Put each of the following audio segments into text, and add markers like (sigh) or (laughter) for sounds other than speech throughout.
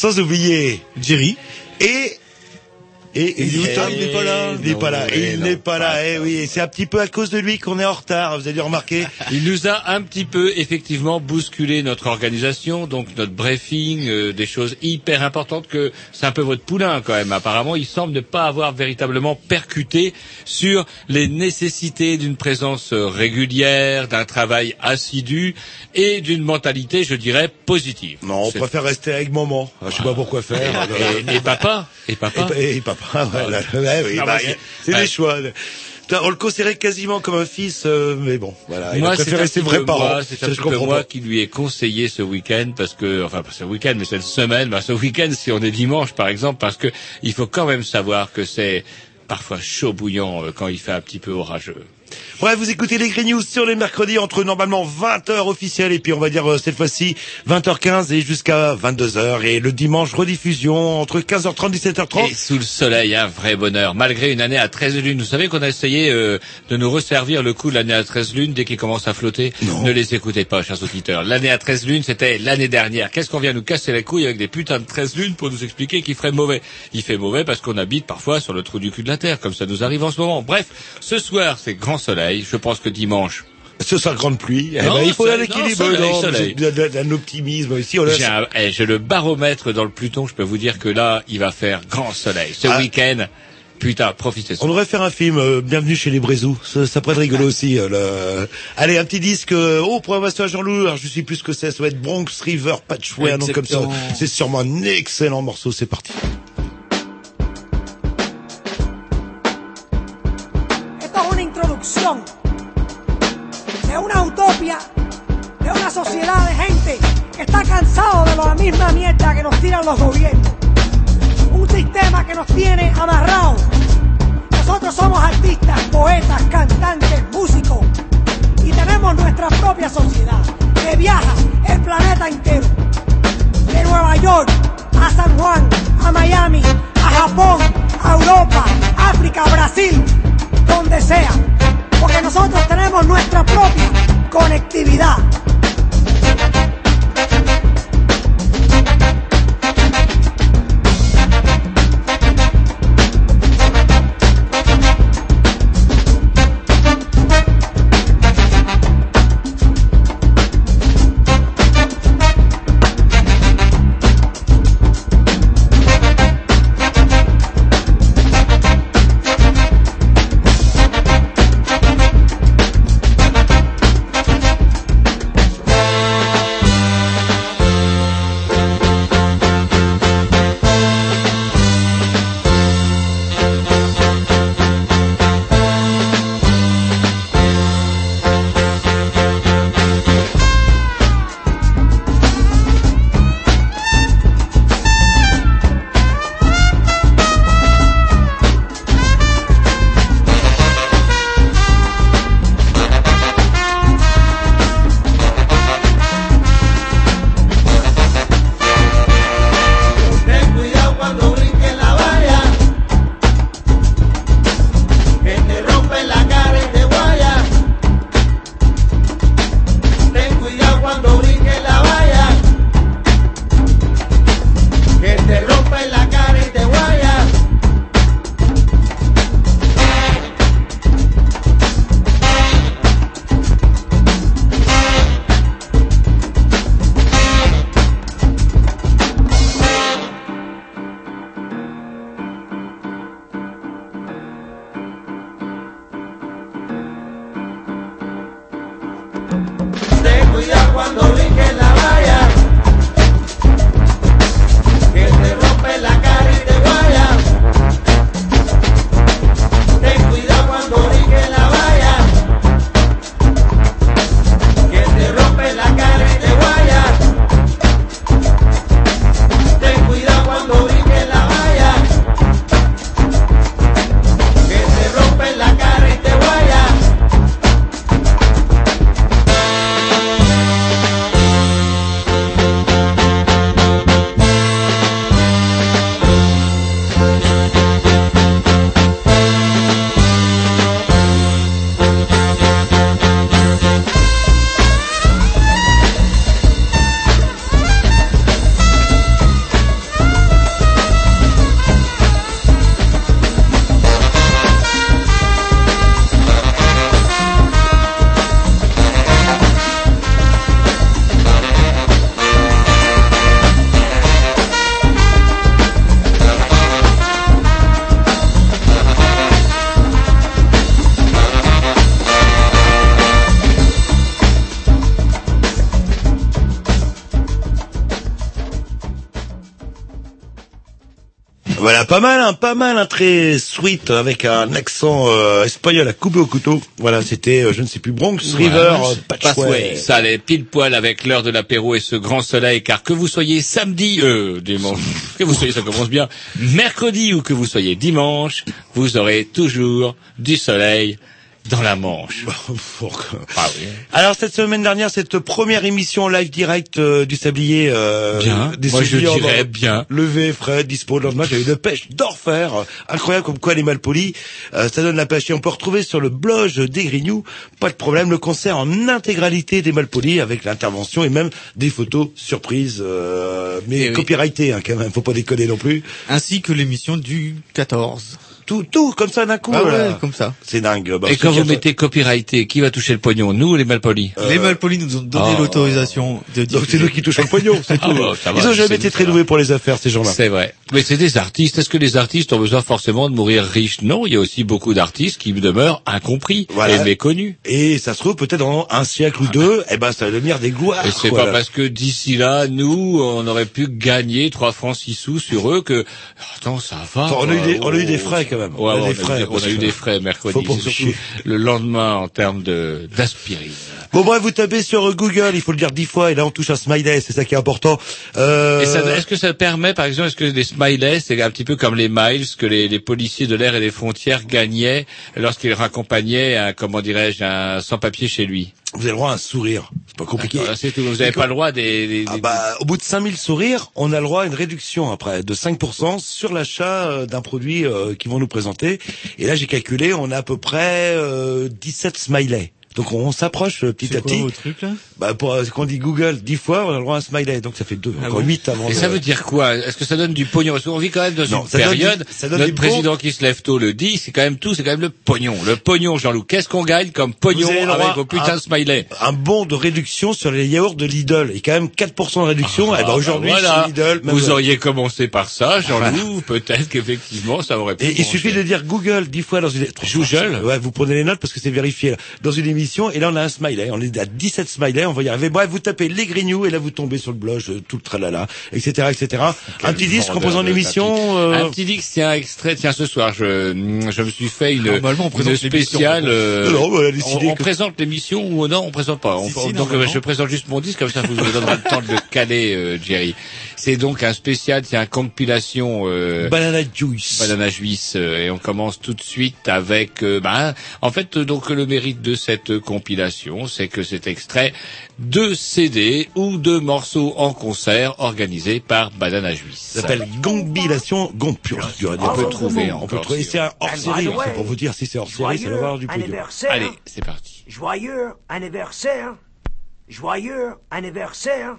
Sans oublier Jerry. Pas là. ouais, Il non, n'est pas là. Eh oui, et c'est un petit peu à cause de lui qu'on est en retard. Vous avez dû remarquer. (laughs) Il nous a un petit peu effectivement bousculé notre organisation, donc notre briefing, euh, des choses hyper importantes que c'est un peu votre poulain quand même. Apparemment, il semble ne pas avoir véritablement percuté sur les nécessités d'une présence euh, régulière, d'un travail assidu et d'une mentalité, je dirais, positive. Non, on C'est- préfère rester avec maman. Je sais pas pourquoi faire. et, et papa, et papa? Et, pa- et papa, (laughs) voilà. Ouais, oui, Non, bah, c'est- ouais. des choix. On le considérait quasiment comme un fils, euh, mais bon, voilà. Il a Moi, c'est préféré petit vrais parents. c'est un petit peu moi pas. qui lui ai conseillé ce week-end parce que, enfin, pas ce week-end, mais cette semaine, bah, ce week-end, si on est dimanche, par exemple, parce que il faut quand même savoir que c'est parfois chaud bouillant euh, quand il fait un petit peu orageux. Bref, vous écoutez les Green News sur les mercredis entre normalement 20h officielles et puis on va dire euh, cette fois-ci 20h15 et jusqu'à 22h et le dimanche rediffusion entre 15h30 17h30. Et sous le soleil, un vrai bonheur. Malgré une année à 13 lunes. Vous savez qu'on a essayé euh, de nous resservir le coup de l'année à 13 lunes dès qu'il commence à flotter. Non. Ne les écoutez pas, chers auditeurs. L'année à 13 lunes, c'était l'année dernière. Qu'est-ce qu'on vient nous casser les couilles avec des putains de 13 lunes pour nous expliquer qu'il ferait mauvais? Il fait mauvais parce qu'on habite parfois sur le trou du cul de la Terre, comme ça nous arrive en ce moment. Bref, ce soir, c'est grand soleil. Je pense que dimanche, Ce sera grande pluie. Eh ben, il faut un équilibre, d'un- optimisme ici. On a- j'ai un- eh, j'ai le baromètre dans le Pluton. Je peux vous dire que là, il va faire grand soleil. Ce Ah. week-end, putain, profitez On devrait faire un film, euh, Bienvenue chez les Brézous. Ça, ça pourrait être rigolo aussi. euh, le... Allez, un petit disque. euh, oh, pour un Jean-Loup, alors je sais plus ce que c'est. Ça va être Bronx River Patchway, un nom comme ça. C'est sûrement un excellent morceau. C'est parti. Misma mierda que nos tiran los gobiernos. Un sistema que nos tiene amarrados. Nosotros somos artistas, poetas, cantantes, músicos y tenemos nuestra propia sociedad que viaja el planeta entero. De Nueva York a San Juan, a Miami, a Japón, a Europa, África, Brasil, donde sea. Porque nosotros tenemos nuestra propia conectividad. Pas mal, hein, pas mal, un très sweet avec un accent euh, espagnol à couper au couteau. Voilà, c'était, euh, je ne sais plus, Bronx River euh, Patchway. Ça allait pile poil avec l'heure de l'apéro et ce grand soleil, car que vous soyez samedi, euh, dimanche, (laughs) que vous soyez, ça commence bien, mercredi ou que vous soyez dimanche, vous aurez toujours du soleil dans la Manche. Ah oui. Alors cette semaine dernière, cette première émission live direct euh, du Sablier, euh, Bien. des Moi, je dirais bien. levé, frais, dispo. Le lendemain, j'avais une pêche d'orfère, euh, incroyable comme quoi les malpolis, euh, ça donne la pêche. Et on peut retrouver sur le blog des Grignoux, pas de problème, le concert en intégralité des malpolis avec l'intervention et même des photos surprises, euh, mais Eh copyrightées hein, quand même, faut pas déconner non plus. Ainsi que l'émission du 14. Tout, tout comme ça d'un coup. Ah là. comme ça. C'est dingue. Bah, Et quand vous mettez copyrighté, qui va toucher le pognon Nous ou les malpolis Les Malpolis nous ont donné Oh. l'autorisation de Donc c'est nous qui touchons le pognon, c'est Ah tout. bah, va, Ils ont jamais été très doués pour les affaires, ces gens-là. C'est vrai. Mais c'est des artistes. Est-ce que les artistes ont besoin forcément de mourir riches? Non, il y a aussi beaucoup d'artistes qui demeurent incompris Voilà. et méconnus. Et ça se trouve peut-être dans un siècle ou deux, eh ben ça va devenir des gloires. Et c'est pas parce que d'ici là, nous, on aurait pu gagner 3 francs 6 sous sur eux que... Attends, ça va. Attends, on a eu des- on a eu des Oh, frais, quand même. Ouais, On a ouais, des frais, On a eu des frais mercredi. Surtout le lendemain en termes de d'aspirine. Bon bref, vous tapez sur Google, il faut le dire dix fois, et là on touche un smiley, c'est ça qui est important. Euh... Est-ce que ça permet, par exemple, est-ce que les smileys, c'est un petit peu comme les miles que les, les policiers de l'air et des frontières gagnaient lorsqu'ils raccompagnaient, un, comment dirais-je, un sans-papier chez lui Vous avez le droit à un sourire, c'est pas compliqué. C'est tout. Vous n'avez pas le droit des... des- Ah bah, au bout de 5000 sourires, on a le droit à une réduction après de 5% sur l'achat euh, d'un produit euh, qu'ils vont nous présenter. Et là, j'ai calculé, on a à peu près euh, 17 smileys. Donc on s'approche euh, petit à quoi petit. vos trucs, là? Bah pour euh, quand on dit Google 10 fois, on a le droit à un smiley. Donc ça fait deux, Ah encore bon 8 avant. Et de- ça veut dire quoi? Est-ce que ça donne du pognon? Parce qu'on vit quand même dans Non, une ça donne période. du- ça donne notre du bon- président qui se lève tôt le dit, c'est quand même tout, c'est quand même le pognon. Le pognon, Jean-Loup. Qu'est-ce qu'on gagne comme pognon Vous avez le avec vos putains de smileys? un bon de réduction sur les yaourts de Lidl et quand même 4% de réduction. et ben aujourd'hui Ah, voilà. chez Lidl, même- Vous auriez commencé par ça, Jean-Loup. Peut-être qu'effectivement, ça aurait pu. Et il suffit de dire Google dix fois dans une Google Ouais, vous prenez les notes parce que c'est vérifié là. dans une émission et là on a un smiley, on est à 17 smileys, on va y arriver. Bref, vous tapez les grignoux et là vous tombez sur le blog euh, tout le tralala, etc., etc. un petit disque en de l'émission. euh, Un petit disque, tiens, extrait. Tiens, ce soir, je, je me suis fait une, Normalement, on une présente spéciale. euh, Non, non, on a on, décidé on que- présente l'émission ou non, on présente pas. On- Si, si, donc, je présente juste mon disque, comme ça, vous vous donnera le temps de le caler, euh, Jerry. C'est donc un spécial, c'est un compilation. Euh, Banana juice. Banana Juice euh, et on commence tout de suite avec euh, ben, en fait euh, donc le mérite de cette compilation c'est que cet extrait deux CD ou deux morceaux en concert organisés par Banana Juice. Ça s'appelle Gongbilation Gompure. On peut trouver On peut trouver, c'est un hors série. C'est pour vous dire si c'est hors série, c'est Joyeux d'avoir du anniversaire. Allez, c'est parti. Joyeux anniversaire. Joyeux anniversaire.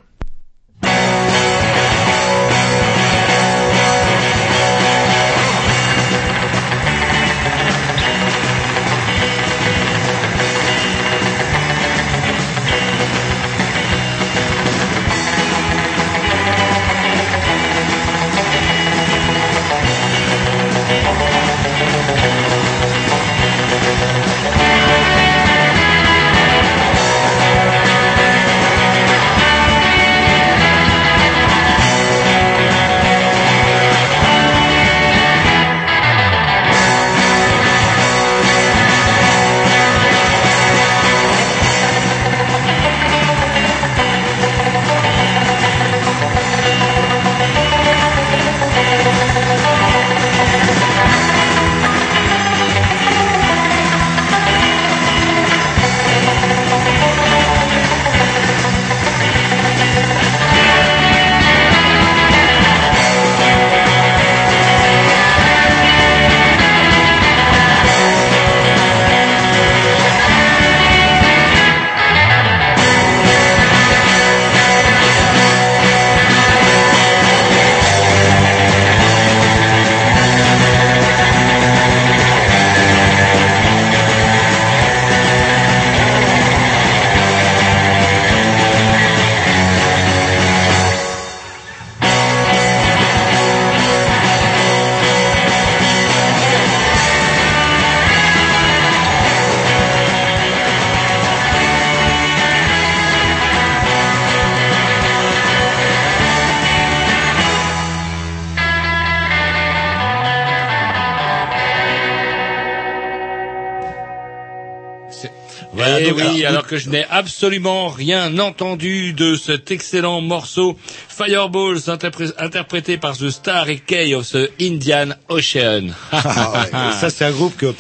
Eh oui, alors, alors que je n'ai absolument rien entendu de cet excellent morceau Fireballs interpré- interprété par The Star et Kay of the Indian Ocean. Ah ouais, (laughs) ça c'est un groupe que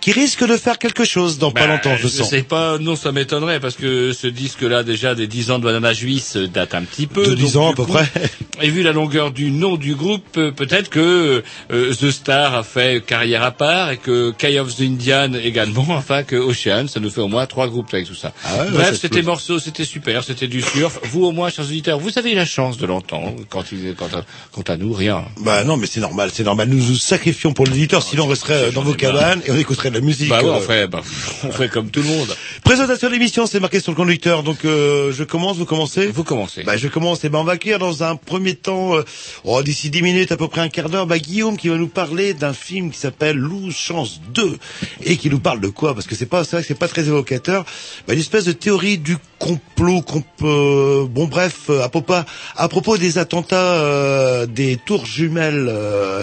qui risque de faire quelque chose dans pas Bah, longtemps, je, sens. sais pas, non, ça m'étonnerait parce que ce disque-là, déjà des 10 ans de Banana Juice, euh, date un petit peu. De 10 Donc, ans à peu coup, près. (laughs) Et vu la longueur du nom du groupe, euh, peut-être que euh, The Star a fait carrière à part et que Kay of the Indian également, (laughs) enfin que Ocean, ça nous fait au moins trois groupes avec tout ça. Ah ouais, Bref, c'était morceau, c'était super, c'était du surf. Vous au moins, chers auditeurs, vous avez eu la chance de l'entendre. Quand, il, quand, à- quant à nous, rien. Bah non, mais c'est normal, c'est normal. Nous nous sacrifions pour l'éditeur, sinon on resterait dans vos cabanes et on écouterait de la musique. Bah ouais, euh. on fait, bah, (laughs) on fait comme tout le monde. Présentation de l'émission, c'est marqué sur le conducteur. Donc euh, je commence, vous commencez Vous commencez. Bah, je commence. Et ben, on va accueillir dans un premier temps, euh, oh, d'ici 10 minutes, à peu près un quart d'heure, bah, Guillaume qui va nous parler d'un film qui s'appelle Lose Chance 2 et qui nous parle de quoi? Parce que c'est pas, c'est vrai que c'est pas très évocateur. Bah, une espèce de théorie du complot, comp- euh, bon bref, euh, à propos, à propos des attentats euh, des tours jumelles euh,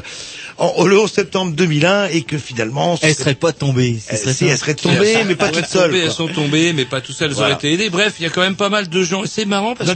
en, le 11 septembre 2001 et que finalement, Elle c'est- serait pas tombée. ce serait si, ça. elle serait tombée, mais pas Elles toute sont seule. tombées, quoi. Elles sont tombées, mais pas toutes seules, elles auraient été aidées. Bref, il y a quand même pas mal de gens. Et C'est marrant parce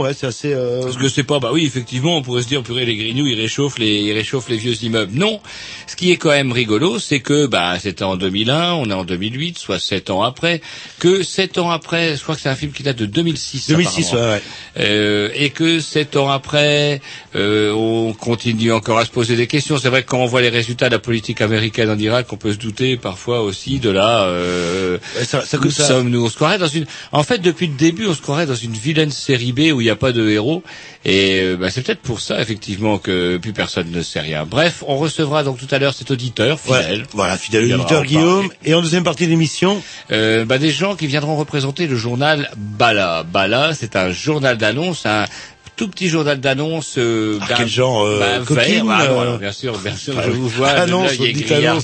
ouais, c'est assez. euh, parce que c'est pas, bah oui, effectivement, on pourrait se dire, purée, les grignoux, ils réchauffent les, ils réchauffent les vieux immeubles. Non. Ce qui est quand même rigolo, c'est que, bah, c'était en 2001, on est en 2008, soit sept ans après, que sept ans après, je crois que c'est un film qui date de 2006. 2006, apparemment. ouais, ouais. Euh, et que sept ans après, euh, on continue encore à se poser des questions. C'est vrai que quand on voit les résultats de la politique américaine en Irak, on peut se douter parfois aussi de la. Euh, ça, ça, nous ça- sommes nous, on se croirait dans une. En fait, depuis le début, on se croirait dans une vilaine série B où il n'y a pas de héros. Et euh, bah, c'est peut-être pour ça, effectivement, que plus personne ne sait rien. Bref, on recevra donc tout à l'heure cet auditeur fidèle. voilà, fidèle auditeur Guillaume. parler. Et en deuxième partie de l'émission, Euh, bah, des gens qui viendront représenter le journal Bala. Bala, c'est un journal d'annonce, un tout petit journal d'annonce. Euh, Ah, quel genre, euh, bah, coquine, vert. Ah, non, euh, alors, bien sûr, bien sûr, je oui. vous vois. Annonce.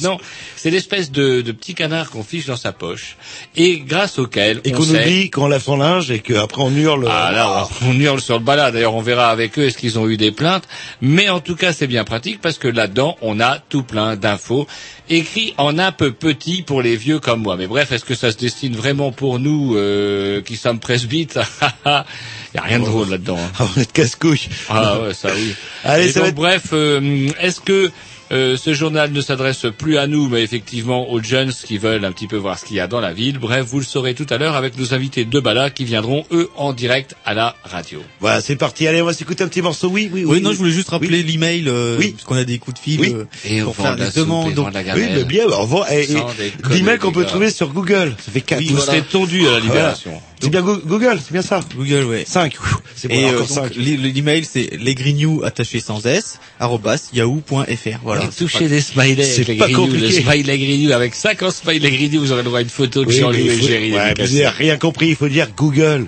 Non, c'est l'espèce de, de petit canard qu'on fiche dans sa poche et grâce auquel et on qu'on sait- oublie quand on lave son linge et qu'après on hurle. ah là, on, on hurle sur le bas D'ailleurs, on verra avec eux est-ce qu'ils ont eu des plaintes. Mais en tout cas, c'est bien pratique parce que là-dedans, on a tout plein d'infos écrits en un peu petit pour les vieux comme moi. Mais bref, est-ce que ça se destine vraiment pour nous euh, qui sommes presbytes (laughs) Il y a rien de drôle là-dedans. hein. (laughs) Ah, on est de casse-couille. Ah ouais, ça oui. (laughs) Allez, Et ça donc, va être- bref, euh, est-ce que euh, ce journal ne s'adresse plus à nous, mais effectivement aux jeunes qui veulent un petit peu voir ce qu'il y a dans la ville Bref, vous le saurez tout à l'heure avec nos invités de Bala qui viendront, eux, en direct à la radio. Voilà, c'est parti. Allez, on va s'écouter un petit morceau. Oui, oui, oui. Oui, non, je voulais juste rappeler l'email, euh, Oui. parce qu'on a des coups de fil Oui. euh, Et pour faire des demandes. Donc, la Oui, mais bien, au revoir. Et, Sans et déconner, l'email qu'on peut trouver sur Google. Ça fait 4. Oui, Vous voilà. serez tondu à la libération. C'est bien Go- Google, c'est bien ça. Google, ouais. 5. C'est bon, Et euh, encore donc, 5. l'e- l'email c'est lesgrignoux attaché sans s arrobas yahoo.fr. Voilà. Et touchez des smileys c'est avec les pas grignoux, compliqué. le smiley grignoux. Avec 50 smileys grignoux, vous aurez le droit à une photo de Oui, Jean-Louis Géry. ouais, vous avez rien compris, il faut dire Google.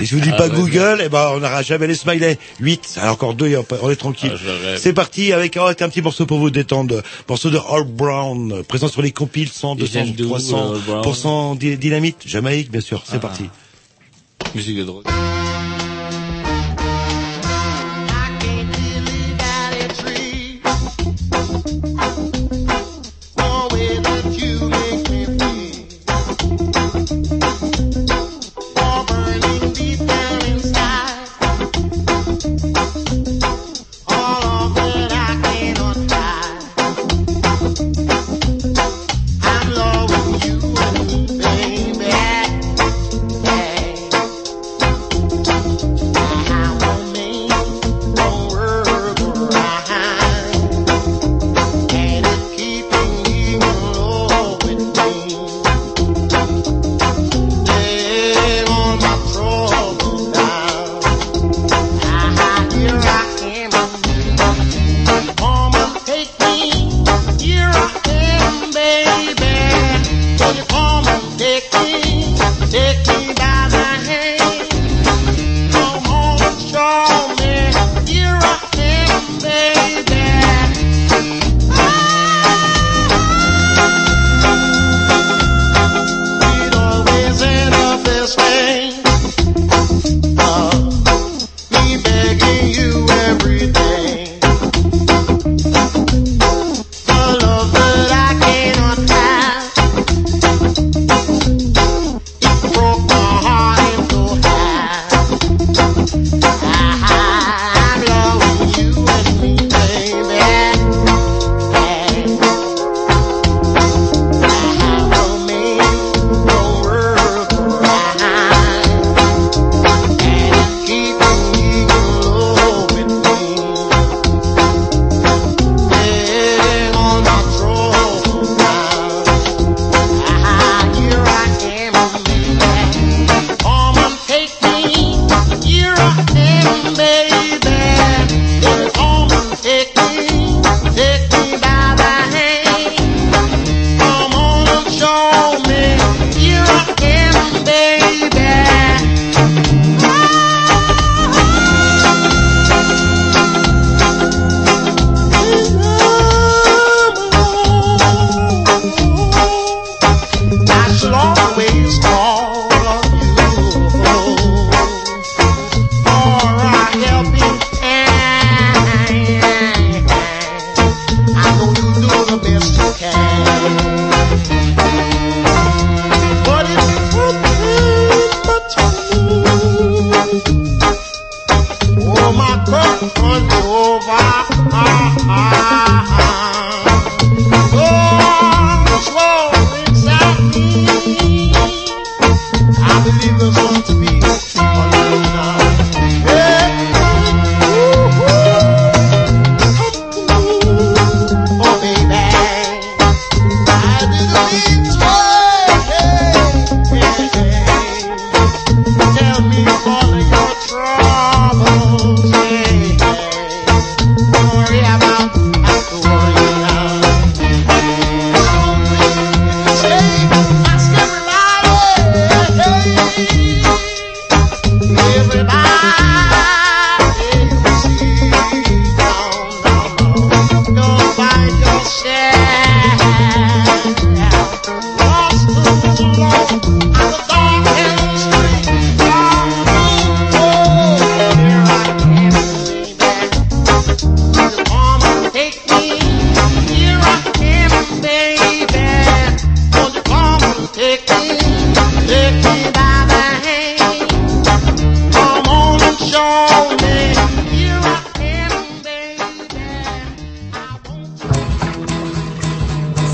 Et je vous dis Ah, pas ouais, Google, et ben on n'aura jamais les smileys. 8, alors encore 2 et on est tranquille. Ah, c'est parti avec oh, un petit morceau pour vous détendre. Morceau de Earl Brown, présent sur les compiles 100, Ils 200, viennent d'où, 300, Earl Brown pourcent di- dynamite, Jamaïque, bien sûr. C'est Ah. parti. Musique de drogue.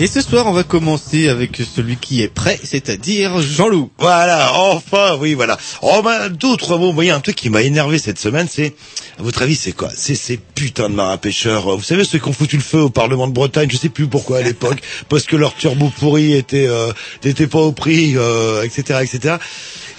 Et ce soir, on va commencer avec celui qui est prêt, c'est-à-dire Jean-Loup. Voilà, enfin, oui, voilà. Oh, ben, d'autres mots, vous voyez, un truc qui m'a énervé cette semaine, c'est, à votre avis, c'est quoi? C'est ces putains de marins pêcheurs. Vous savez, ceux qui ont foutu le feu au Parlement de Bretagne, je sais plus pourquoi à (laughs) l'époque, parce que leur turbo pourri était, euh, n'était pas au prix, euh, etc., etc.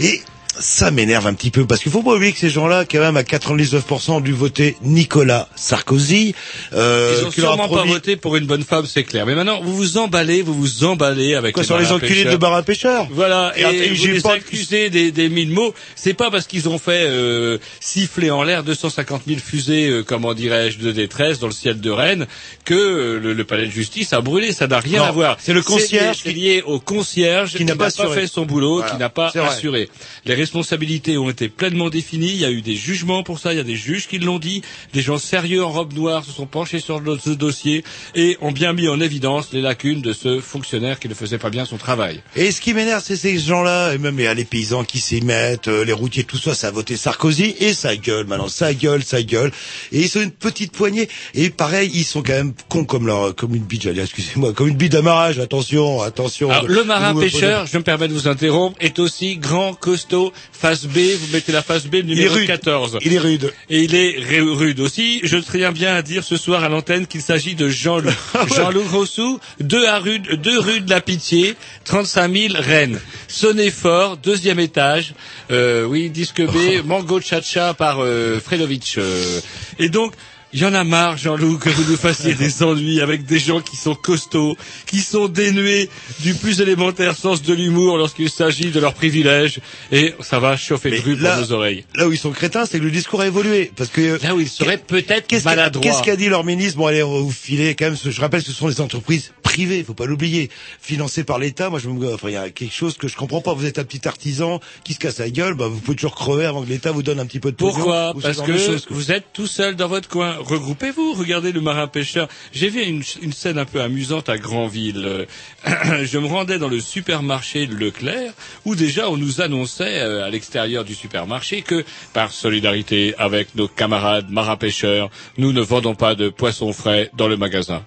Et, ça m'énerve un petit peu parce qu'il faut pas oublier que ces gens-là, quand même, à 99% ont dû voter Nicolas Sarkozy. Euh, Ils ont qui sûrement pas voté pour une bonne femme, c'est clair. Mais maintenant, vous vous emballez, vous vous emballez avec Quoi, les sur les enculés pêcheurs. de marins pêcheurs Voilà, Et et, attends, vous les pas- accusez des, des mille mots. C'est pas parce qu'ils ont fait euh, siffler en l'air 250 000 fusées, euh, comment dirais-je, de détresse dans le ciel de Rennes que euh, le, le palais de justice a brûlé. Ça n'a rien Non, à voir. c'est le concierge C'est lié au concierge qui qui n'a pas pas, fait son boulot, Voilà, qui n'a pas assuré. Les responsabilités ont été pleinement définies. Il y a eu des jugements pour ça. Il y a des juges qui l'ont dit. Des gens sérieux en robe noire se sont penchés sur ce dossier et ont bien mis en évidence les lacunes de ce fonctionnaire qui ne faisait pas bien son travail. Et ce qui m'énerve, c'est ces gens-là, et même les paysans qui s'y mettent, euh, les routiers, tout ça, ça a voté Sarkozy, et ça gueule maintenant, ça gueule, ça gueule. Et ils sont une petite poignée, et pareil, ils sont quand même cons comme leur, comme une bite, j'allais excusez-moi, comme une bite d'amarrage, attention, attention. Alors, le marin pêcheur, je me permets de vous interrompre, est aussi grand, costaud, face B, vous mettez la face B, le Il est numéro rude. 14. Il est rude. Et il est ru- rude aussi. Je tiens bien à dire ce soir à l'antenne qu'il s'agit de Jean-Loup. (laughs) Jean-Loup Rossou, deux, à rue, deux rue de la Pitié, 35 000 Rennes. Sonnez fort, deuxième étage. Euh, oui, disque B, Mango Chacha par euh, Fredovic. euh. Et donc, il y en a marre, Jean-Loup, que vous nous fassiez des ennuis avec des gens qui sont costauds, qui sont dénués du plus élémentaire sens de l'humour lorsqu'il s'agit de leurs privilèges. Et ça va chauffer le grue pour nos oreilles. Là où ils sont crétins, c'est que le discours a évolué. Parce que, Là où il serait peut-être Qu'est-ce qu'a- maladroit. Qu'est-ce qu'a dit leur ministre? Bon, allez, on va vous filer quand même. Je rappelle, ce sont des entreprises privées, faut pas l'oublier, financées par l'État. Moi, je me, enfin, il y a quelque chose que je comprends pas. Vous êtes un petit artisan qui se casse la gueule, bah, vous pouvez toujours crever avant que l'État vous donne un petit peu de pognon Pourquoi? Ou ce Parce que vous êtes tout seul dans votre coin. Regroupez-vous, regardez le marin pêcheur. J'ai vu une, scène un peu amusante à Granville. Euh, (clears throat) Je me rendais dans le supermarché Leclerc, où déjà on nous annonçait euh, à l'extérieur du supermarché que, par solidarité avec nos camarades marins pêcheurs, nous ne vendons pas de poissons frais dans le magasin.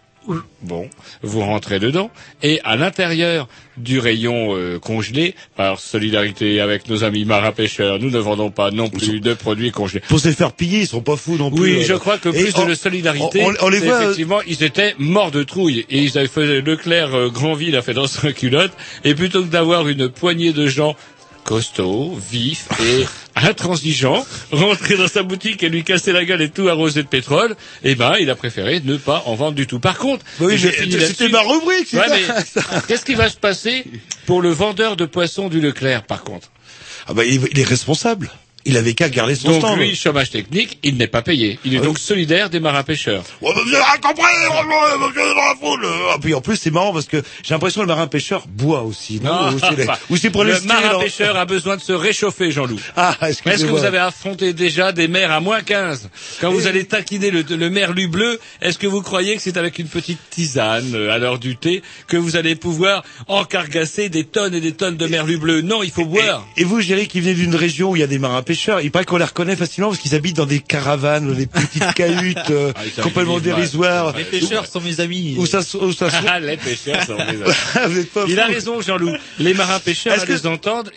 Bon, vous rentrez dedans et à l'intérieur du rayon euh, congelé, par solidarité avec nos amis marins pêcheurs, nous ne vendons pas non plus de produits congelés. Pour se faire piller, ils sont pas fous non plus. Oui, euh. je crois que plus on- de solidarité, on- on les c'est voit, euh, effectivement, ils étaient morts de trouille et ils avaient fait Leclerc euh, Grandville a fait dans sa culotte et plutôt que d'avoir une poignée de gens costauds, vifs et (laughs) intransigeants rentrer dans sa boutique et lui casser la gueule et tout arroser de pétrole, eh ben, il a préféré ne pas en vendre du tout. Par contre, Oui, c'était ma rubrique, Ouais, mais qu'est-ce qui va se passer pour le vendeur de poissons du Leclerc, par contre? Ah est, il est responsable. Il avait qu'à garder son Donc stand. lui, chômage technique, il n'est pas payé. Il est Ah oui. donc solidaire des marins pêcheurs. Ouais, mais vous avez compris, êtes dans la foule. Ah, puis en plus, c'est marrant parce que j'ai l'impression que le marin pêcheur boit aussi. Non, Ou c'est les- ou c'est pour le marin pêcheur a besoin de se réchauffer, Jean-Loup. Ah, Est-ce que vous avez affronté déjà des mers à moins 15 Quand vous allez taquiner le, le merlu bleu, est-ce que vous croyez que c'est avec une petite tisane à l'heure du thé que vous allez pouvoir encargasser des tonnes et des tonnes de merlu bleu? Non, il faut boire. Et vous, Géry, qui venez d'une région où il y a des marins pêcheurs, il paraît qu'on les reconnaît facilement parce qu'ils habitent dans des caravanes, des petites cahutes (laughs) euh, Ah, complètement dérisoires. Les pêcheurs sont mes amis. Où ça, se- où ça se- Ah, (laughs) les pêcheurs sont mes amis. (laughs) Vous êtes pas Il a raison, Jean-Loup. Les marins pêcheurs, Est-ce à que- les entendre,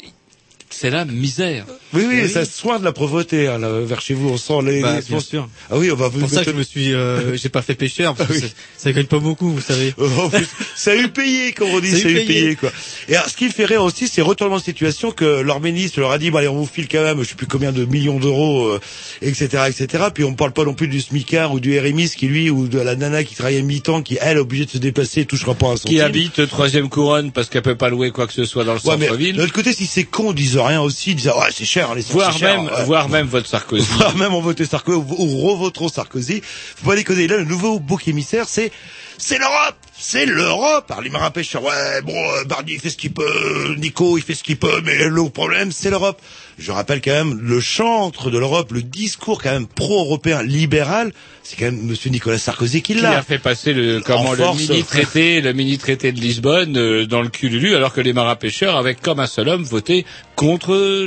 c'est la misère. Oui, oui, ça soigne de la pauvreté hein, là, vers chez vous. On sent les. Bah, les- bien sûr. Ah oui, on va vous pour ça que je me suis, euh, j'ai pas fait pêcheur parce que Ah oui. ça, gagne pas beaucoup, vous savez. (laughs) En plus, ça a eu payé, comme on dit, ça a eu payé, quoi. Et alors, ce qui fait rire aussi, c'est retournement de situation que leur ministre leur a dit, bon, allez, on vous file quand même, je sais plus combien de millions d'euros, euh, etc., etc. Puis on parle pas non plus du SMICAR ou du RMIS qui lui, ou de la nana qui travaille à mi-temps, qui elle est obligée de se déplacer, touchera pas un centime. Qui habite troisième couronne parce qu'elle peut pas louer quoi que ce soit dans le Ouais, centre-ville. de l'autre côté, si c'est con, disent rien aussi, ils disent, ouais, c'est cher, les Voire cher, même, ouais. voire même votre Sarkozy. (laughs) Voire même on votait Sarkozy ou, ou revoteront Sarkozy. Faut pas déconner. Là, le nouveau bouc émissaire, c'est c'est l'Europe, c'est l'Europe. Alors les marins pêcheurs, ouais, bon, euh, Barnier il fait ce qu'il peut, Nico il fait ce qu'il peut, mais le problème c'est l'Europe. Je rappelle quand même le chantre de l'Europe, le discours quand même pro-européen libéral, c'est quand même Monsieur Nicolas Sarkozy qui qui l'a. a fait passer le comment En le mini traité le mini traité de Lisbonne euh, dans le cululu alors que les marins pêcheurs avaient comme un seul homme voté contre le,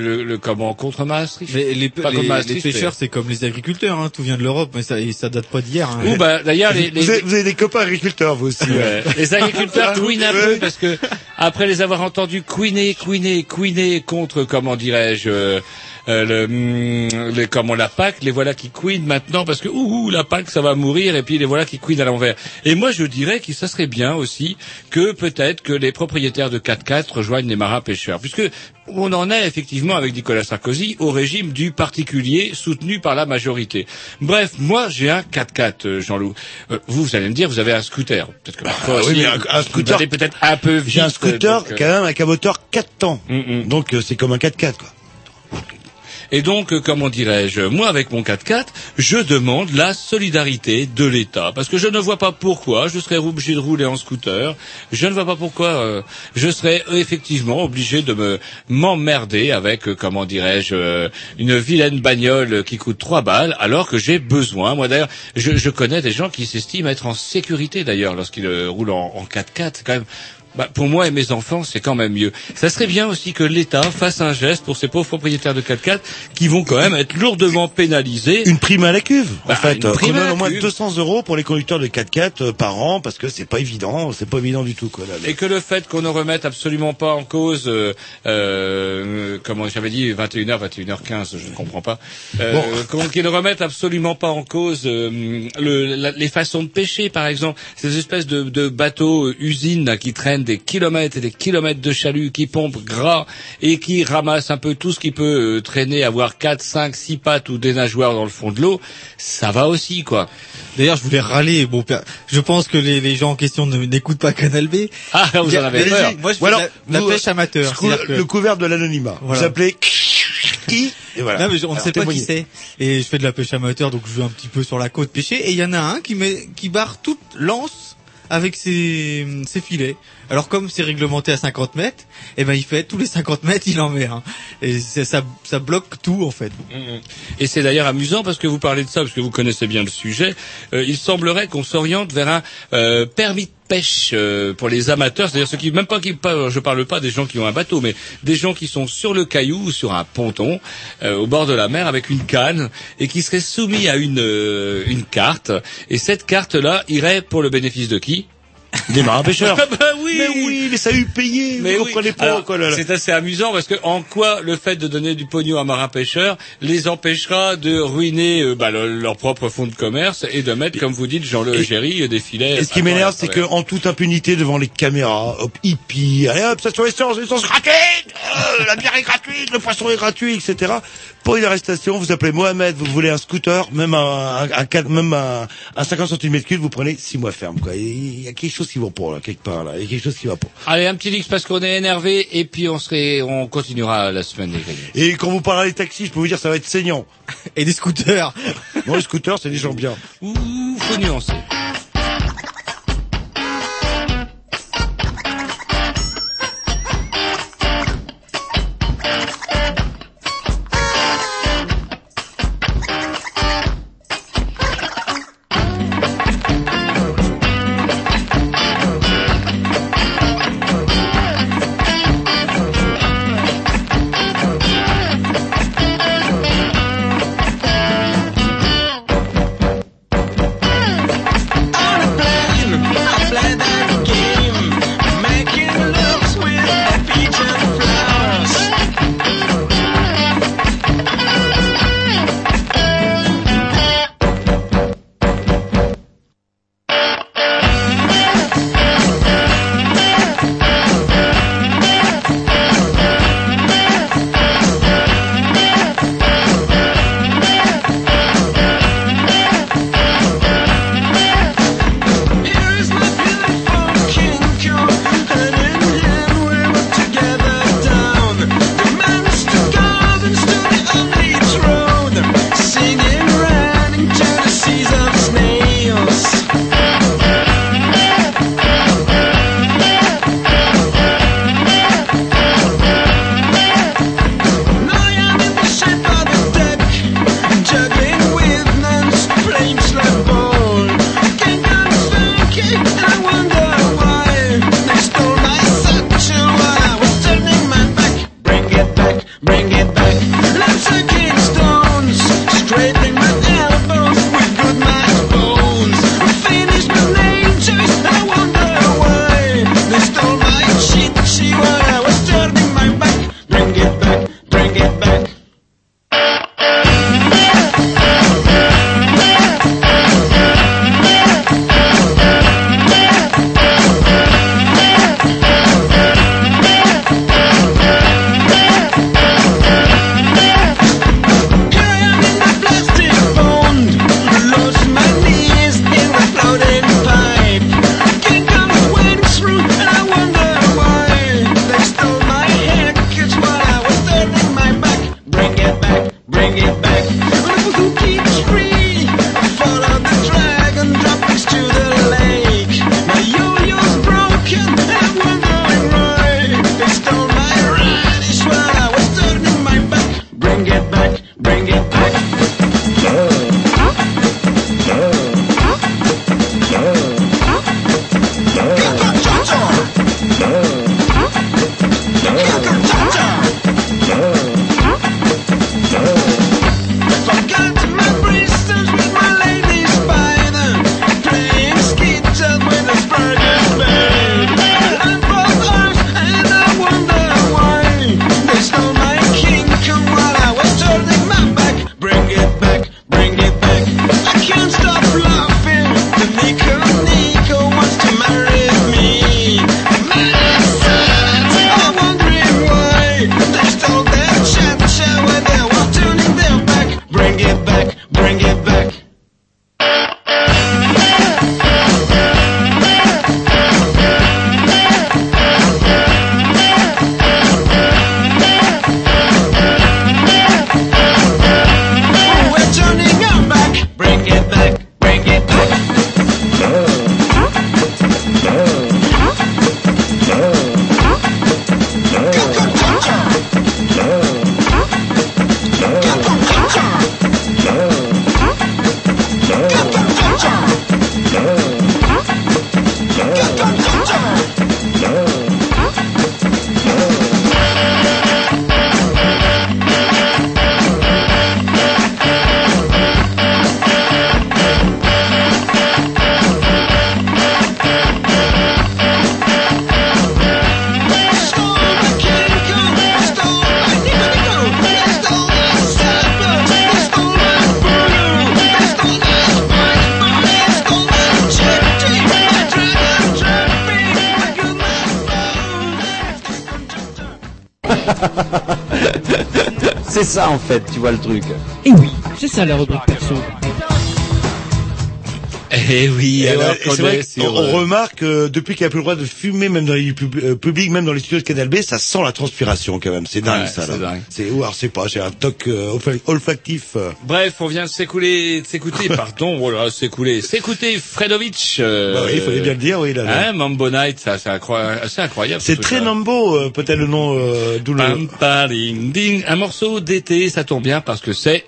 le, le- comment contre Maastricht. Mais les, Pas les- les pêcheurs, c'est comme les agriculteurs, hein, tout vient de l'Europe, mais ça, et ça date pas d'hier. Hein. Ou bah d'ailleurs les, les, Vous, avez, vous avez des copains agriculteurs vous aussi. Ouais. Les agriculteurs couinent un peu parce que après les avoir entendus couiner, couiner, couiner contre comment dirais-je euh, euh, le, hum, les, comment la PAC, les voilà qui couinent maintenant parce que ouh, ouh, la PAC ça va mourir et puis les voilà qui couinent à l'envers. Et moi je dirais que ça serait bien aussi que peut-être que les propriétaires de 4x4 rejoignent les marins pêcheurs puisque on en est effectivement avec Nicolas Sarkozy au régime du particulier soutenu par la majorité. Bref, moi j'ai un 4x4 euh, Jean-Loup. Euh, vous, vous allez me dire vous avez un scooter. Peut-être que parfois Ah oui, mais un- un vous scooter- peut-être un peu vite. J'ai un scooter donc, euh, quand même avec un moteur 4 temps. hum, hum. Donc euh, c'est comme un 4x4 quoi. Et donc, euh, comment dirais-je, moi avec mon 4x4, je demande la solidarité de l'État. Parce que je ne vois pas pourquoi je serais obligé de rouler en scooter. Je ne vois pas pourquoi euh, je serais euh, effectivement obligé de me m'emmerder avec, comment dirais-je, une vilaine bagnole qui coûte 3 balles, alors que j'ai besoin. Moi d'ailleurs, je, connais des gens qui s'estiment être en sécurité d'ailleurs lorsqu'ils roulent en, en 4x4. C'est quand même bah, pour moi et mes enfants, c'est quand même mieux. Ça serait bien aussi que l'État fasse un geste pour ces pauvres propriétaires de 4x4 qui vont quand même être lourdement pénalisés. Une prime à la cuve, en Bah, fait. une prime à la au moins cuve. 200 euros pour les conducteurs de 4x4 euh, par an, parce que c'est pas évident, c'est pas évident du tout, quoi. Là, Et que le fait qu'on ne remette absolument pas en cause, euh, euh, comment j'avais dit, 21h, 21h15, je ne comprends pas, euh, Bon. qu'ils ne remettent absolument pas en cause euh, le, la- les façons de pêcher, par exemple, ces espèces de, de bateaux euh, usines là, qui traînent des kilomètres et des kilomètres de chalut, qui pompent gras et qui ramassent un peu tout ce qui peut euh, traîner, avoir 4, 5, 6 pattes ou des nageoires dans le fond de l'eau, ça va aussi, quoi. D'ailleurs, je voulais râler. Bon, je pense que les, les gens en question n'écoutent pas Canal B. Ah, vous en avez peur. Moi, je fais alors, la, la vous, pêche amateur. C'est-à-dire que- Le couvert de l'anonymat. Voilà. Vous appelez qui Et voilà. Non, mais on ne sait pas qui c'est. Et je fais de la pêche amateur, donc je vais un petit peu sur la côte pêcher. Et il y en a un qui met, qui barre toute l'anse avec ses, ses filets. Alors comme c'est réglementé à 50 mètres, eh ben il fait tous les 50 mètres, il en met un. Et c'est- ça, ça bloque tout en fait. Mhm. Et c'est d'ailleurs amusant parce que vous parlez de ça, parce que vous connaissez bien le sujet. Euh, il semblerait qu'on s'oriente vers un euh, permis de pêche euh, pour les amateurs, c'est-à-dire ceux qui même pas qui pas, je parle pas des gens qui ont un bateau, mais des gens qui sont sur le caillou ou sur un ponton euh, au bord de la mer avec une canne et qui seraient soumis à une euh, une carte. Et cette carte là irait pour le bénéfice de qui? Des marins pêcheurs. (laughs) Ah bah oui Mais oui, mais ça a eu payé. Mais vous oui. comprenez pas Alors, quoi là, là. C'est assez amusant parce que en quoi le fait de donner du pognon à marins pêcheurs les empêchera de ruiner euh, bah, le- leur propre fonds de commerce et de mettre, comme vous dites, Jean Le Géry, euh, des filets. Et ce qui m'énerve, c'est ouais. que en toute impunité devant les caméras, hop, hippie, allez hop, ça sur l'essence, l'essence gratuite, euh, la bière est gratuite, le poisson est gratuit, etc. Pour une arrestation, vous appelez Mohamed, vous voulez un scooter, même un, un, un même un, un 50 cm3, vous prenez 6 mois ferme, quoi. Il y a quelque chose qui va pas, là, quelque part, là. Il y a quelque chose qui va pas. Allez, un petit X parce qu'on est énervé et puis on serait, on continuera la semaine des. Et quand vous parlez des taxis, je peux vous dire, ça va être saignant. (laughs) Et des scooters. Non, les scooters, c'est des gens bien. Ouh, faut nuancer. Ça en fait, tu vois le truc. Et oui, c'est ça la rubrique perso. Eh oui, Et, alors ouais, vrai sur, on euh, remarque euh, depuis qu'il n'y a plus le droit de fumer, même dans les pub- euh, publics, même dans les studios de Canal B, ça sent la transpiration quand même. C'est dingue Ouais, ça. c'est là. dingue. C'est ou alors c'est pas, j'ai un toc euh, olfa- olfactif. euh. Bref, on vient de s'écouler, de s'écouter, (laughs) pardon, voilà, s'écouler, s'écouter Fredovic. Euh, Bah oui, il fallait bien le dire, oui. Là, là. Hein, Mambo Night, ça, c'est incroyable, c'est ce très euh, peut-être le nom euh, d'où le. Pam, pa, ding, ding. Un morceau d'été, ça tombe bien parce que c'est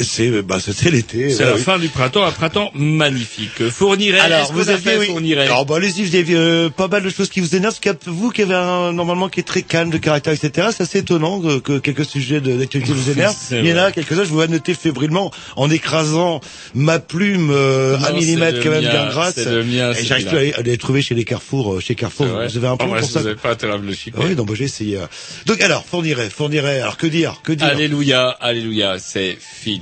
C'est bah c'était l'été. c'est la oui. fin du printemps, un printemps magnifique. Fournirait, Alors, vous oui. fournirait Alors, bah, allez-y, vous avez euh, pas mal de choses qui vous énervent. Vous qui avez un, normalement, qui est très calme de caractère, etc., c'est assez étonnant que, que quelques sujets d'actualité vous (laughs) énervent. Il y en a quelques-uns, je vous vois noter fébrilement, en écrasant ma plume euh, Non, à millimètre quand même mien, bien grasse. mien, Et j'arrive plus à à les trouver chez les Carrefour, euh, chez Carrefour. Vous avez un plan Oh, bah, pour ça Vous avez pas terrible chic. Ah Oui, donc bah, j'ai essayé. Donc alors, fournirait, fournirait. Alors que dire, que dire? Alléluia, alléluia, c'est fini.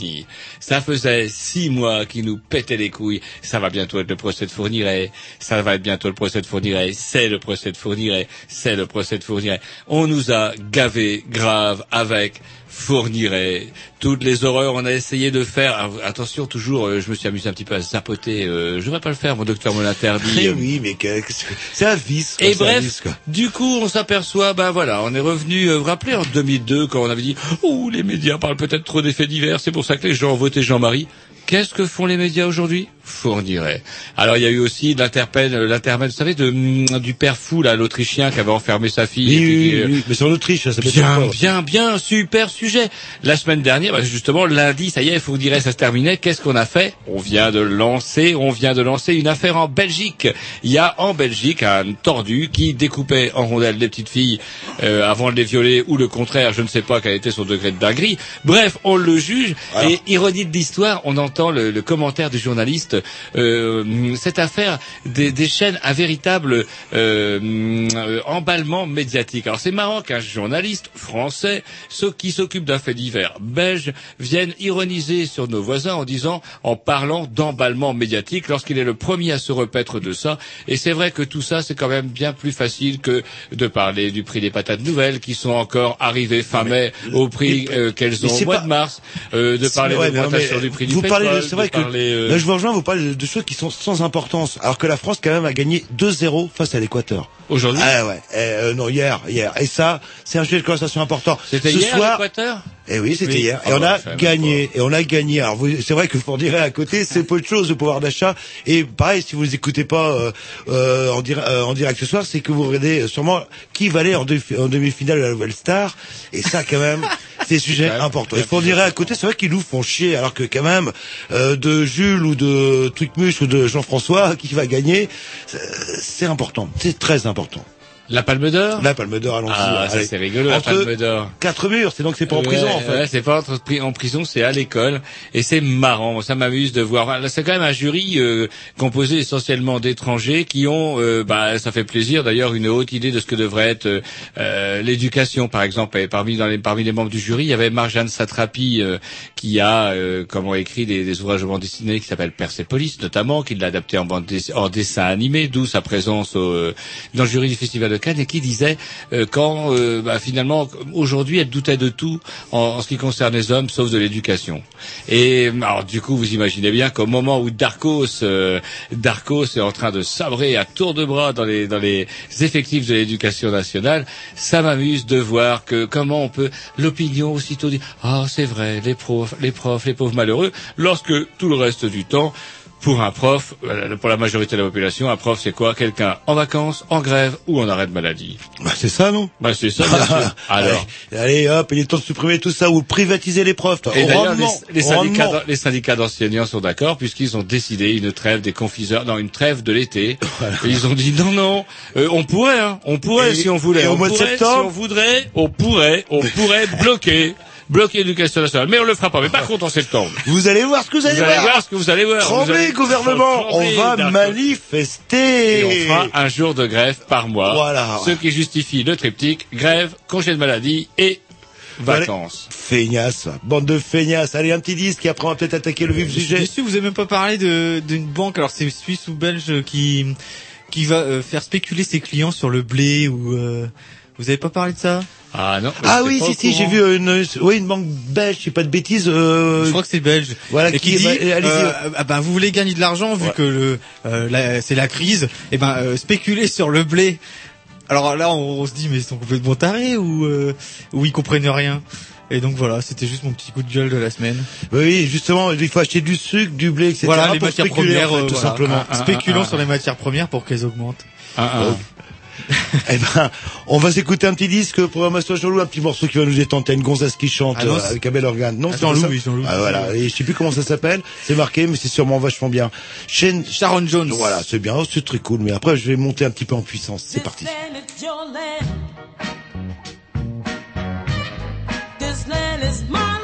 Ça faisait six mois qu'ils nous pétaient les couilles. Ça va bientôt être le procès de Fourniret. Ça va être bientôt le procès de Fourniret. C'est le procès de Fourniret. C'est le procès de Fourniret. On nous a gavé grave avec Fourniret. Toutes les horreurs, on a essayé de faire. Alors, attention, toujours, euh, je me suis amusé un petit peu à zapoter. Euh, je devrais pas le faire, mon docteur me l'interdit. Eh oui, mais c'est un vice. quoi, Et bref, vice, quoi. du coup, on s'aperçoit, ben voilà, on est revenu, euh, vous vous rappelez, en 2002, quand on avait dit, oh, les médias parlent peut-être trop d'effets divers, c'est pour ça que les gens ont voté Jean-Marie. Qu'est-ce que font les médias aujourd'hui? Fournirait. Alors, il y a eu aussi l'interpelle, euh, l'intermède, vous savez, de, mm, du père fou, là, l'Autrichien, qui avait enfermé sa fille. Oui, et puis oui, qui, euh, oui, mais c'est en Autriche, ça, m'étonne Bien, pas. bien, bien, super sujet. La semaine dernière, bah, justement, lundi, ça y est, dire, ça se terminait. Qu'est-ce qu'on a fait? On vient de lancer, on vient de lancer une affaire en Belgique. Il y a en Belgique un tordu qui découpait en rondelles des petites filles euh, avant de les violer ou le contraire. Je ne sais pas quel était son degré de dinguerie. Bref, on le juge. Alors. Et ironie de l'histoire, on entend le, le commentaire du journaliste. Euh, cette affaire des, déchaîne un véritable euh, euh, emballement médiatique. Alors c'est marrant qu'un journaliste français, ceux qui s'occupe d'un fait divers belge, vienne ironiser sur nos voisins en disant, en parlant d'emballement médiatique, lorsqu'il est le premier à se repaître de ça. Et c'est vrai que tout ça, c'est quand même bien plus facile que de parler du prix des patates nouvelles qui sont encore arrivées fin mai au prix euh, qu'elles ont au mois pas- de mars, euh, de parler de l'augmentation du prix vous du pétrole, c'est vrai que parler, euh, là je vous rejoins, vous parlez de choses qui sont sans importance, alors que la France quand même a gagné 2-0 face à l'Équateur. aujourd'hui. Ah ouais, eh, euh, non hier, hier. Et ça, c'est un sujet de conversation important. C'était hier soir, l'Équateur? Eh oui, c'était Oui. hier. Ah Et on bah, a gagné. Et on a gagné. Alors, vous- c'est vrai que pour dire à côté, c'est peu de choses de pouvoir d'achat. Et pareil, si vous écoutez pas euh, euh, en, euh, en direct ce soir, c'est que vous regardez sûrement qui va aller en, en demi-finale de la Nouvelle Star. Et ça, quand même, (laughs) c'est sujet important. Et pour plus dire à côté, c'est vrai qu'ils nous font chier. Alors que quand même, euh, de Jules ou de Trucmuche ou de Jean-François, qui va gagner, c'est important. C'est très important. La Palme d'Or La Palme d'Or, allons-y. Ah, ça c'est rigolo, la Entre Palme d'Or. Quatre murs, c'est donc c'est pas en prison en fait. ouais, c'est pas entre- en prison, c'est à l'école et c'est marrant. Ça m'amuse de voir. C'est quand même un jury euh, composé essentiellement d'étrangers qui ont, euh, bah, ça fait plaisir d'ailleurs, une haute idée de ce que devrait être euh, euh, l'éducation, par exemple. Et parmi dans les parmi les membres du jury, il y avait Marjane Satrapi euh, qui a, euh, comment écrit des, des ouvrages de bande dessinée qui s'appellent Persepolis, notamment, qui l'a adapté en bande en dessin animé, d'où sa présence au, euh, dans le jury du Festival et qui disait euh, quand euh, bah, finalement aujourd'hui elle doutait de tout en, en ce qui concerne les hommes sauf de l'éducation. Et alors du coup vous imaginez bien qu'au moment où Darkos euh, Darkos est en train de sabrer à tour de bras dans les dans les effectifs de l'éducation nationale, ça m'amuse de voir que comment on peut l'opinion aussitôt dit ah c'est vrai les profs les profs les pauvres malheureux lorsque tout le reste du temps pour un prof, euh, pour la majorité de la population, un prof c'est quoi? Quelqu'un en vacances, en grève ou en arrêt de maladie. Bah, c'est ça, non? Bah c'est ça, bien sûr. (laughs) Alors. Allez, allez, hop, il est temps de supprimer tout ça ou privatiser les profs. toi. Et d'ailleurs, les, syndicats, les d'enseignants sont d'accord puisqu'ils ont décidé une trêve des confiseurs, non, une trêve de l'été. (laughs) Ils ont dit non, non, euh, on pourrait, hein, on pourrait Et- si on voulait. et au on mois de septembre si on voudrait, on pourrait, on pourrait (laughs) bloquer, bloquer l'éducation nationale. Mais on le fera pas. Mais par contre en septembre, Vous allez voir ce que vous allez, vous allez voir ce que vous allez voir. Tremblez, allez- gouvernement, Tremblez, on va manifester. Et on fera un jour de grève par mois. Voilà. Ce qui justifie le triptyque grève, congé de maladie et vacances. Feignasse, bande de feignasses. Allez, un petit disque et après on va peut-être attaquer le vif du Je suis sujet. déçu, vous avez même pas parlé de d'une banque. Alors c'est suisse ou belge qui qui va euh, faire spéculer ses clients sur le blé ou euh, vous avez pas parlé de ça? Ah non. Ah oui, si, si, j'ai vu une, oui, une banque belge, je sais pas de bêtises. Euh... Je crois que c'est belge. Voilà, et qui, qui- dit, bah, euh, ah ben, vous voulez gagner de l'argent vu que le, euh, c'est la crise, et ben euh, spéculer sur le blé. Alors là, on, on se dit mais ils sont complètement tarés ou euh, ou ils comprennent rien. Et donc voilà, c'était juste mon petit coup de gueule de la semaine. Oui, justement, il faut acheter du sucre, du blé, etc. voilà les pour matières premières, en fait, euh, tout voilà. simplement. Spéculons sur les matières premières pour qu'elles augmentent. (laughs) Eh ben, on va s'écouter un petit disque pour Master Jean-Loup, un petit morceau qui va nous détendre. T'as une gonzesse qui chante Ah non, euh, avec un bel organe. Non, Ah, c'est Jean-Loup, Jean-Loup. Ah, voilà. Et je sais plus comment ça s'appelle. C'est marqué, mais c'est sûrement vachement bien. Shane... Sharon Jones. Voilà, c'est bien. Oh, c'est très cool. Mais après, je vais monter un petit peu en puissance. C'est parti. This land is my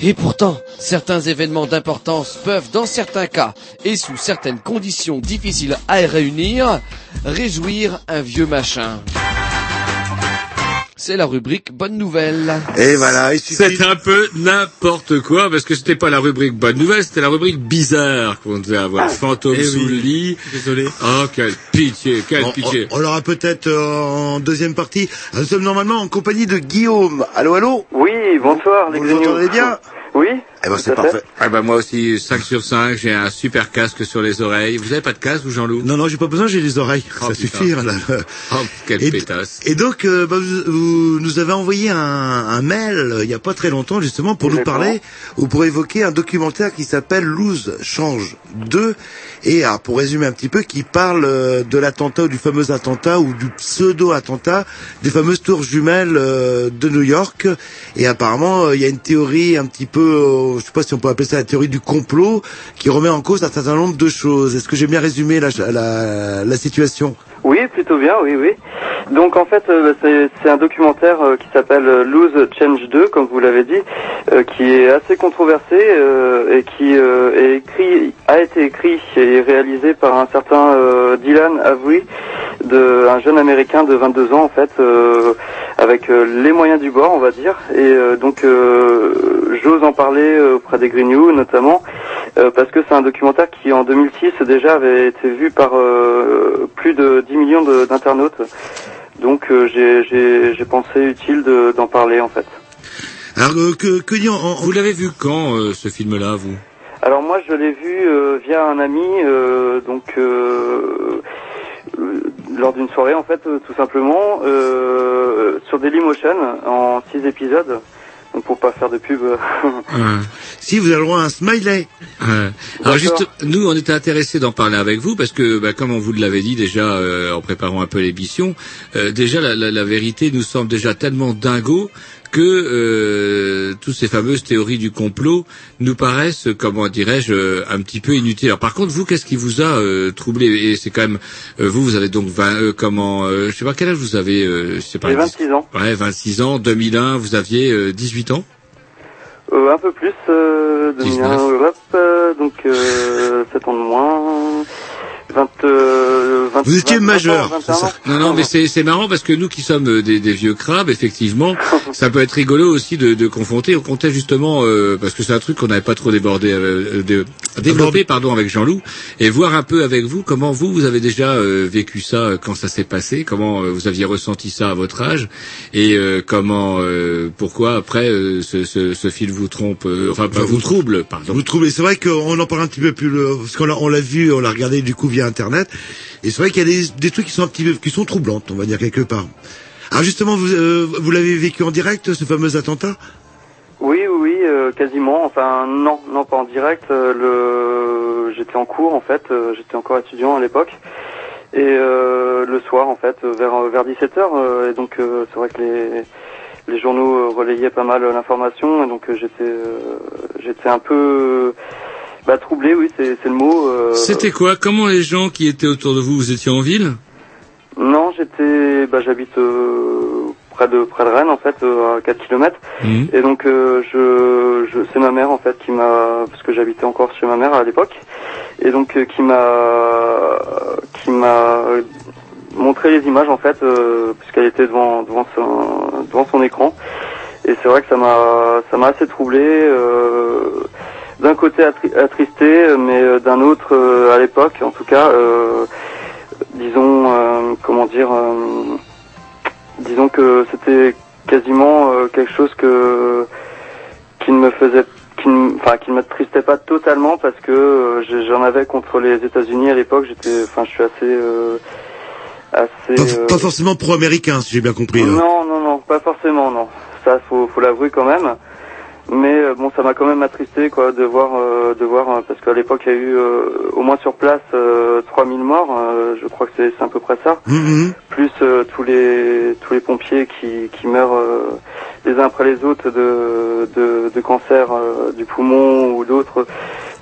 et pourtant, certains événements d'importance peuvent, dans certains cas, et sous certaines conditions difficiles à réunir, réjouir un vieux machin. C'est la rubrique Bonne Nouvelle. Et voilà, il suffit. C'est un peu n'importe quoi, parce que c'était pas la rubrique bonne nouvelle, c'était la rubrique bizarre qu'on devait avoir. Fantôme Eh sous oui. le lit. Désolé. Oh, quelle pitié, quelle pitié. on- on l'aura peut-être euh, en deuxième partie. Nous sommes normalement en compagnie de Guillaume. Allô, allô? Oui, bonsoir, les Vous m'entendez bien? Oui Eh ben c'est parfait. Ah bah moi aussi, 5 sur 5, j'ai un super casque sur les oreilles. Vous avez pas de casque, vous, Jean-Loup? Non, non, j'ai pas besoin, j'ai les oreilles. Oh, Ça putain. suffit. Là. Oh, quelle Et- pétasse. Et donc, euh, bah, vous, vous nous avez envoyé un, un mail euh, il y a pas très longtemps justement pour nous parler ou pour évoquer un documentaire qui s'appelle Lose Change 2 et alors, pour résumer un petit peu qui parle euh, de l'attentat ou du fameux attentat ou du pseudo attentat des fameuses tours jumelles euh, de New York et apparemment euh, il y a une théorie un petit peu je sais pas si on peut appeler ça la théorie du complot qui remet en cause un certain nombre de choses. Est-ce que j'ai bien résumé la, la, la situation? Oui, plutôt bien, oui, oui. Donc en fait, euh, c'est un documentaire euh, qui s'appelle euh, Lose Change 2, comme vous l'avez dit, qui est assez controversé et qui est écrit, a été écrit et réalisé par un certain Dylan Avery, de, un jeune américain de 22 ans en fait, avec les moyens du bord, on va dire. Et donc j'ose en parler auprès des Grignoux notamment, euh, parce que c'est un documentaire qui en 2006 déjà avait été vu par plus de 10 millions d'internautes. Donc euh, j'ai- j'ai j'ai pensé utile de- d'en parler en fait. Alors euh, que, que dit en- en- Vous l'avez vu quand, euh, ce film-là, vous? Alors moi je l'ai vu euh, via un ami, euh, donc euh, euh, lors d'une soirée en fait, euh, tout simplement, euh, sur Dailymotion en 6 épisodes. Pour pas faire de pub. euh, (laughs) Si vous avez le droit à un smiley. Ouais. Alors juste, nous, on était intéressés d'en parler avec vous parce que, bah, comme on vous l'avait dit déjà euh, en préparant un peu l'émission, euh, déjà la, la- la vérité nous semble déjà tellement dingo que euh, toutes ces fameuses théories du complot nous paraissent, comment dirais-je, euh, un petit peu inutiles. Alors par contre, vous, qu'est-ce qui vous a euh, troublé? Et c'est quand même, euh, vous, vous avez donc 20, euh, comment, euh, je sais pas quel âge vous avez, euh, je sais pas. J'ai 26 ans. Ouais, 26 ans. 2001, vous aviez euh, 18 ans? Euh, un peu plus, euh, de 19. mien, hop, euh, donc euh, 7 ans de moins, 20, euh, 20 Vous étiez 20, majeur, 21 c'est ça ans. Non, non, mais c'est c'est marrant parce que nous qui sommes euh, des, des vieux crabes, effectivement, (laughs) ça peut être rigolo aussi de, de confronter. On comptait justement euh, parce que c'est un truc qu'on n'avait pas trop débordé, euh, de, développé, pardon, avec Jean-Loup, et voir un peu avec vous comment vous vous avez déjà euh, vécu ça euh, quand ça s'est passé, comment euh, vous aviez ressenti ça à votre âge, et euh, comment, euh, pourquoi après euh, ce, ce, ce fil vous trompe, euh, enfin pas vous trouble, pardon. Vous trouvez C'est vrai qu'on en parle un petit peu plus le- parce qu'on l'a on l'a vu, on l'a regardé du coup via internet. Et c'est vrai qu'il y a des, trucs qui sont un petit peu qui sont troublantes, on va dire quelque part. Alors justement, vous euh, l'avez vécu en direct ce fameux attentat? Oui, oui, euh, quasiment. Enfin, non, non, pas en direct. euh, le, j'étais en cours en fait. j'étais encore étudiant à l'époque. Et le soir, en fait, vers vers 17 h et donc c'est vrai que les les journaux relayaient pas mal l'information, et donc j'étais j'étais un peu bah, troublé, oui, c'est le mot. euh, C'était quoi? Comment les gens qui étaient autour de vous, vous étiez en ville? Non, j'étais, bah, j'habite euh, près de près de Rennes en fait, euh, à 4 km. Mhm. Et donc euh, je, je c'est ma mère en fait qui m'a parce que j'habitais encore chez ma mère à l'époque et donc euh, qui m'a qui m'a montré les images en fait euh, puisqu'elle était devant devant son devant son écran et c'est vrai que ça m'a ça m'a assez troublé euh, d'un côté attri- attristé mais euh, d'un autre euh, à l'époque en tout cas euh, disons comment dire disons que c'était quasiment quelque chose que qui ne me faisait qui ne, enfin qui ne m'attristait pas totalement parce que euh, j'en avais contre les États-Unis à l'époque j'étais enfin je suis assez euh, assez pas, euh, pas forcément pro-américain, si j'ai bien compris. hein. non non non pas forcément non ça faut faut l'avouer quand même mais euh, bon ça m'a quand même attristé quoi de voir euh, de voir euh, parce qu'à l'époque il y a eu euh, au moins sur place euh, 3000 morts euh, je crois que c'est c'est à peu près ça Mhm. plus euh, tous les tous les pompiers qui, qui meurent euh, les uns après les autres de de, de cancer euh, du poumon ou d'autres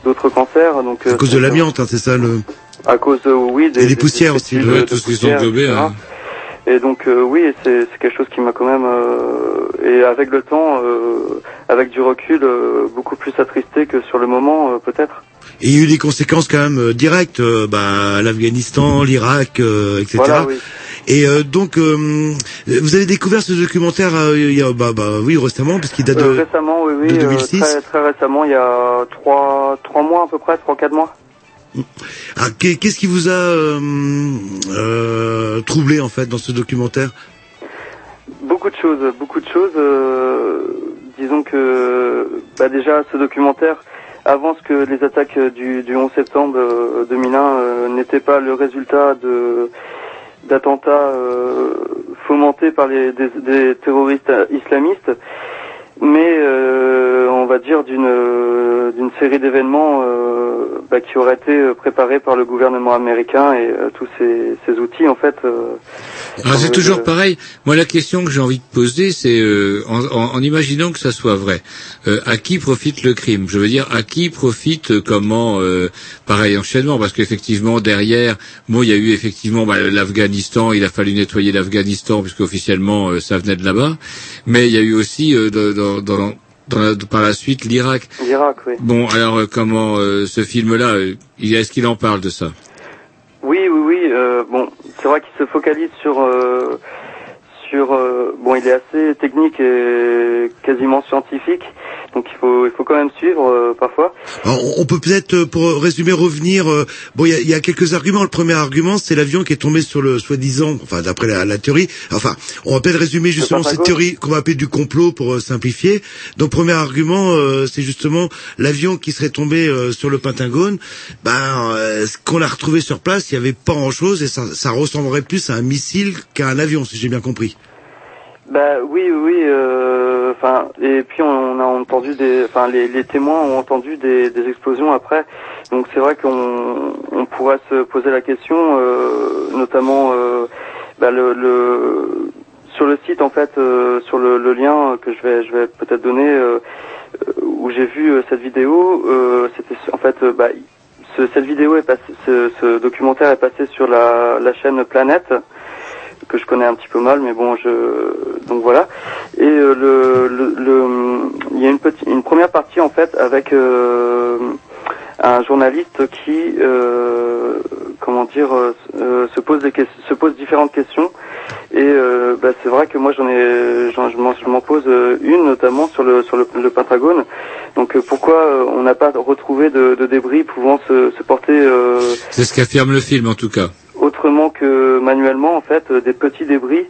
d'autres cancers. Donc À cause de l'amiante, hein, c'est ça le. à cause oui des, Et des poussières aussi, ouais, de tout ce qui sont englobés, hein. Et donc euh, oui, c'est c'est quelque chose qui m'a quand même euh, et avec le temps, euh, avec du recul, euh, beaucoup plus attristé que sur le moment euh, peut-être. Et il y a eu des conséquences quand même euh, directes, euh, bah, l'Afghanistan, l'Irak, euh, etc. Voilà, oui. Et euh, donc, euh, vous avez découvert ce documentaire euh, il y a, bah, bah, oui, récemment, parce qu'il date de. récemment, oui, oui, de euh, 2006. très, très récemment, il y a trois trois mois à peu près, trois quatre mois. Ah, qu'est- Qu'est-ce qui vous a euh, euh, troublé en fait dans ce documentaire? Beaucoup de choses, beaucoup de choses. euh, disons que bah déjà ce documentaire avance que les attaques du, du 11 septembre euh, 2001 euh, n'étaient pas le résultat d'attentats fomentés par les des terroristes islamistes, mais euh, on va dire d'une d'une série d'événements euh, bah, qui auraient été euh, préparés par le gouvernement américain et tous ces, ces outils en fait. Ah, c'est toujours pareil. Moi, la question que j'ai envie de poser, c'est euh, en, en- en imaginant que ça soit vrai, euh, à qui profite le crime? Je veux dire, à qui profite comment euh, Pareil enchaînement, parce qu'effectivement derrière, bon, il y a eu effectivement bah, l'Afghanistan. Il a fallu nettoyer l'Afghanistan puisque officiellement euh, ça venait de là-bas, mais il y a eu aussi euh, de- dans, dans, dans la- par la suite l'Irak. L'Irak, oui. Bon, alors euh, comment euh, ce film-là, euh, est-ce qu'il en parle de ça? Oui, oui, oui. bon, c'est vrai qu'il se focalise sur sur euh, bon, il est assez technique et quasiment scientifique, donc il faut il faut quand même suivre euh, parfois. Alors, on- peut peut-être, euh, pour résumer, revenir. euh, bon, il y a, y a quelques arguments. Le premier argument, c'est l'avion qui est tombé sur le soi-disant, enfin d'après la, la théorie. Enfin, on va peut-être résumer justement cette théorie qu'on va appeler du complot pour euh, simplifier. Donc, premier argument, euh, c'est justement l'avion qui serait tombé euh, sur le Pentagone. Ben, euh, ce qu'on a retrouvé sur place, il y avait pas grand-chose et ça, ça ressemblerait plus à un missile qu'à un avion, si j'ai bien compris. Bah oui, oui. euh, Enfin, et puis on, a entendu des, enfin les, témoins ont entendu des, explosions après. Donc c'est vrai qu'on on pourrait se poser la question, euh, notamment euh, bah, le, sur le site en fait, euh, sur le, lien que je vais je vais peut-être donner euh, euh, où j'ai vu euh, cette vidéo. euh, C'était en fait euh, bah, ce- cette vidéo est passée, ce, ce documentaire est passé sur la chaîne Planète que je connais un petit peu mal, mais bon, je donc voilà. Et euh, le, le, le- il y a une petite, une première partie en fait avec euh, un journaliste qui, euh, comment dire, euh, euh, se pose des se pose différentes questions. Et euh, bah, c'est vrai que moi j'en ai, j'en- je m'en pose euh, une notamment sur le sur le, le Pentagone. Donc euh, pourquoi on n'a pas retrouvé de, de débris pouvant se, se porter euh, C'est ce qu'affirme le film en tout cas. autrement que manuellement en fait des petits débris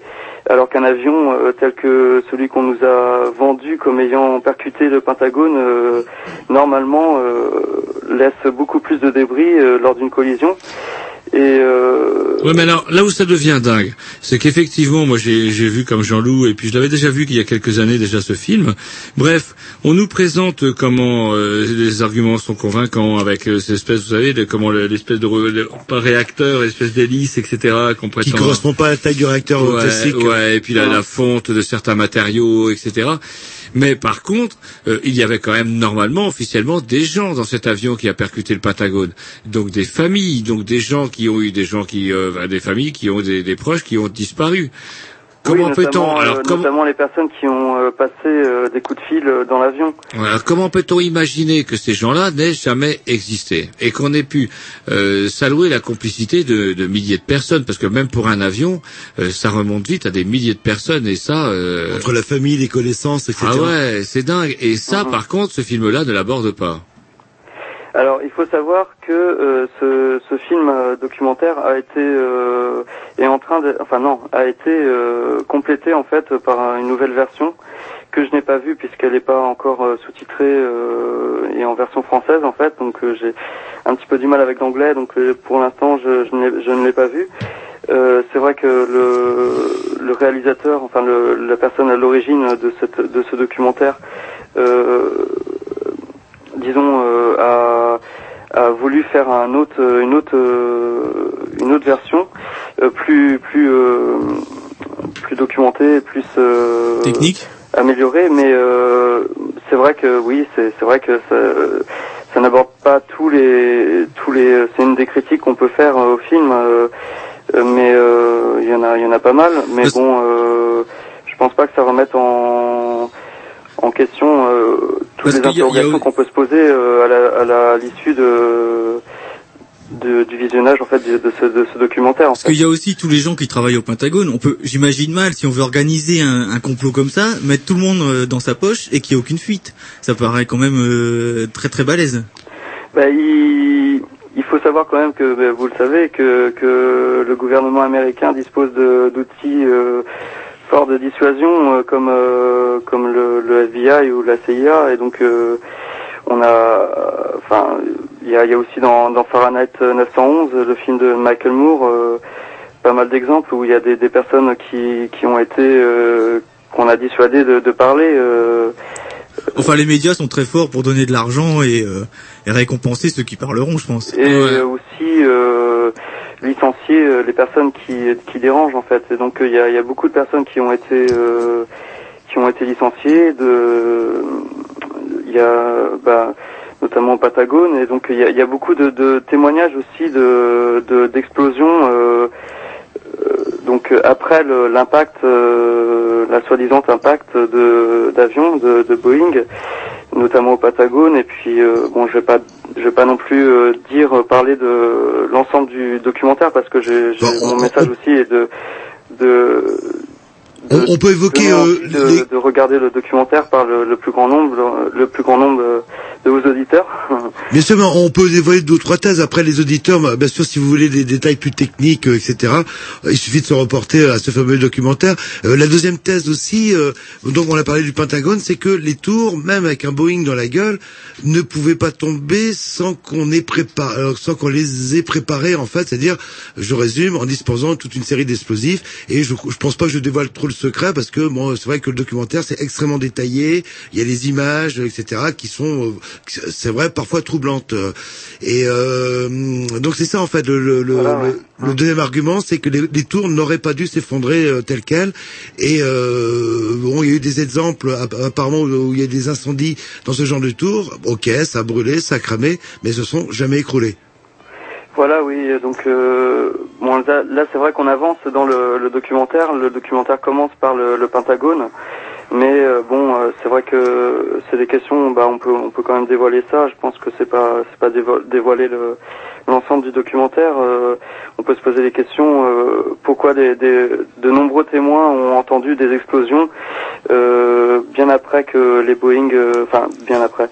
alors qu'un avion euh, tel que celui qu'on nous a vendu comme ayant percuté le Pentagone euh, normalement euh, laisse beaucoup plus de débris lors d'une collision et euh, Ouais, mais alors là où ça devient dingue, c'est qu'effectivement, moi j'ai j'ai vu comme Jean-Loup et puis je l'avais déjà vu qu'il y a quelques années déjà ce film. Bref, on nous présente euh, comment euh, les arguments sont convaincants avec euh, ces espèces, vous savez, de, comment le- l'espèce de le- pas réacteur, l'espèce d'hélice, etc. qu'on Qui prétend. correspond pas à la taille du réacteur ouais, classique. ouais, et puis la, la fonte de certains matériaux, etc. Mais par contre, euh, il y avait quand même normalement, officiellement, des gens dans cet avion qui a percuté le Pentagone. Donc des familles, donc des gens qui ont eu des gens qui, euh, des familles qui ont des, des proches qui ont disparu. Comment oui, peut-on notamment, alors euh, comment, notamment les personnes qui ont euh, passé euh, des coups de fil euh, dans l'avion alors comment peut-on imaginer que ces gens-là n'aient jamais existé et qu'on ait pu euh, s'allouer la complicité de, de milliers de personnes? Parce que même pour un avion, euh, ça remonte vite à des milliers de personnes et ça. euh, Entre la famille, les connaissances, etc. Ah ouais, c'est dingue. Et ça, par contre, ce film-là ne l'aborde pas. Alors, il faut savoir que euh, ce, film euh, documentaire a été euh, en train enfin non, a été complété en fait par une nouvelle version que je n'ai pas vue puisqu'elle n'est pas encore sous-titrée et en version française en fait. Donc j'ai un petit peu du mal avec l'anglais, donc pour l'instant je, je, ne l'ai pas vue. C'est vrai que le, le réalisateur, enfin le, la personne à l'origine de, de ce documentaire, disons, euh, a, a voulu faire un autre, une autre, euh, une autre version euh, plus, plus, euh, plus documentée, plus euh, Technique améliorée. Mais euh, c'est vrai que oui, c'est vrai que ça, ça n'aborde pas tous les tous les. C'est une des critiques qu'on peut faire euh, au film, euh, euh, mais euh, il y en a il y en a pas mal. Mais bon, euh, je pense pas que ça remette en en question euh, toutes Parce les a- interrogations qu'on peut se poser euh, à la à la- à l'issue de, de du visionnage en fait de, de ce de ce documentaire. En Parce qu'il y a aussi tous les gens qui travaillent au Pentagone. On peut, j'imagine mal, si on veut organiser un, un complot comme ça, mettre tout le monde euh, dans sa poche et qu'il n'y ait aucune fuite. Ça paraît quand même euh, très très balèze. Bah, il, il faut savoir quand même que, bah, vous le savez, que, que le gouvernement américain dispose de- d'outils euh, forts de dissuasion euh, comme, euh, comme le, le FBI ou la CIA. Et donc, euh, on a, euh, enfin, il y a, il y a aussi dans, dans Fahrenheit 911, le film de Michael Moore, euh, pas mal d'exemples où il y a des, des personnes qui, qui ont été, euh, qu'on a dissuadé de, de parler. euh, Enfin, les médias sont très forts pour donner de l'argent et, euh, et récompenser ceux qui parleront, je pense. et euh, aussi euh, licencier euh, les personnes qui, qui dérangent en fait. Et donc euh, il y, a, y a beaucoup de personnes qui ont été euh, qui ont été licenciées. De il y a bah, notamment au Patagone et donc il y a, y a beaucoup de, de témoignages aussi de de- d'explosions. donc après l'impact, la soi-disant impact de d'avions de, de Boeing, notamment au Patagone. Et puis euh, bon, je vais pas, je vais pas non plus euh, dire euh, parler de l'ensemble du documentaire parce que j'ai, j'ai- mon message aussi est de de On, on peut évoquer donner euh, de, de regarder le documentaire par le, le plus grand nombre, le, plus grand nombre de vos auditeurs. (laughs) Bien sûr, mais on peut dévoiler deux ou trois thèses. Après, les auditeurs, bah, bien sûr, si vous voulez des détails plus techniques, euh, etc., euh, il suffit de se reporter à ce fameux documentaire. Euh, la deuxième thèse aussi, euh, donc on a parlé du Pentagone, c'est que les tours, même avec un Boeing dans la gueule, ne pouvaient pas tomber sans qu'on sans qu'on les ait préparés, en fait. C'est-à-dire, je résume, en disposant toute une série d'explosifs. Et je, je pense pas que je dévoile trop le secret parce que bon, c'est vrai que le documentaire c'est extrêmement détaillé. Il y a les images, etc., qui sont, euh, c'est vrai, parfois troublantes. Et euh, donc c'est ça en fait. Le, le, le, le- le deuxième argument, c'est que les, les tours n'auraient pas dû s'effondrer euh, telles quelles. Et euh, bon, il y a eu des exemples app- apparemment où, où il y a des incendies dans ce genre de tours. Ok, ça a brûlé, ça a cramé, mais se sont jamais écroulés. Voilà, oui. Donc, euh, bon, là, là, c'est vrai qu'on avance dans le, le documentaire. Le documentaire commence par le, le Pentagone, mais euh, bon, euh, c'est vrai que c'est des questions. Bah, on peut, on peut quand même dévoiler ça. Je pense que c'est pas, c'est pas dévo- dévoiler le l'ensemble du documentaire. Euh, on peut se poser les questions. euh, pourquoi des, des, de nombreux témoins ont entendu des explosions euh, bien après que les Boeing, enfin bien après,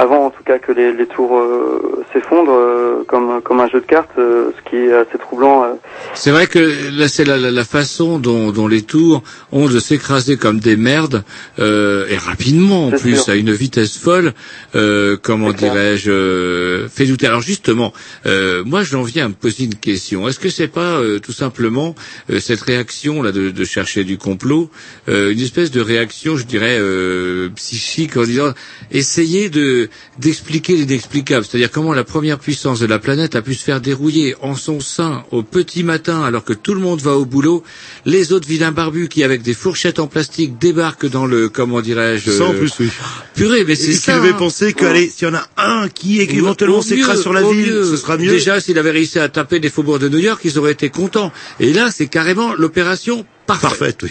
avant en tout cas que les, les tours euh, s'effondrent euh, comme comme un jeu de cartes, euh, ce qui est assez troublant. euh. C'est vrai que là, c'est la, la, la façon dont, dont les tours ont de s'écraser comme des merdes euh, et rapidement en plus sûr. à une vitesse folle. Euh, comment dirais-je euh, Fait douter. Alors justement, euh, moi j'en viens à me poser une question. Est-ce que c'est pas euh, tout simplement euh, cette réaction là de, de chercher du complot, euh, une espèce de réaction, je dirais euh, psychique en disant essayer de d'expliquer l'inexplicable, c'est-à-dire comment la première puissance de la planète a pu se faire dérouiller en son sein au petit matin alors que tout le monde va au boulot, les autres vilains barbus qui avec des fourchettes en plastique débarquent dans le comment dirais-je euh, plus, oui. Purée, mais c'est ça. qui devait hein. penser que, allez, s'il y en a un qui éventuellement s'écrase sur la ville, mieux. ce sera mieux. Déjà, s'il avait réussi à taper des faubourgs de New York, ils auraient été contents. Et là, c'est carrément l'opération parfaite. Parfaite, oui.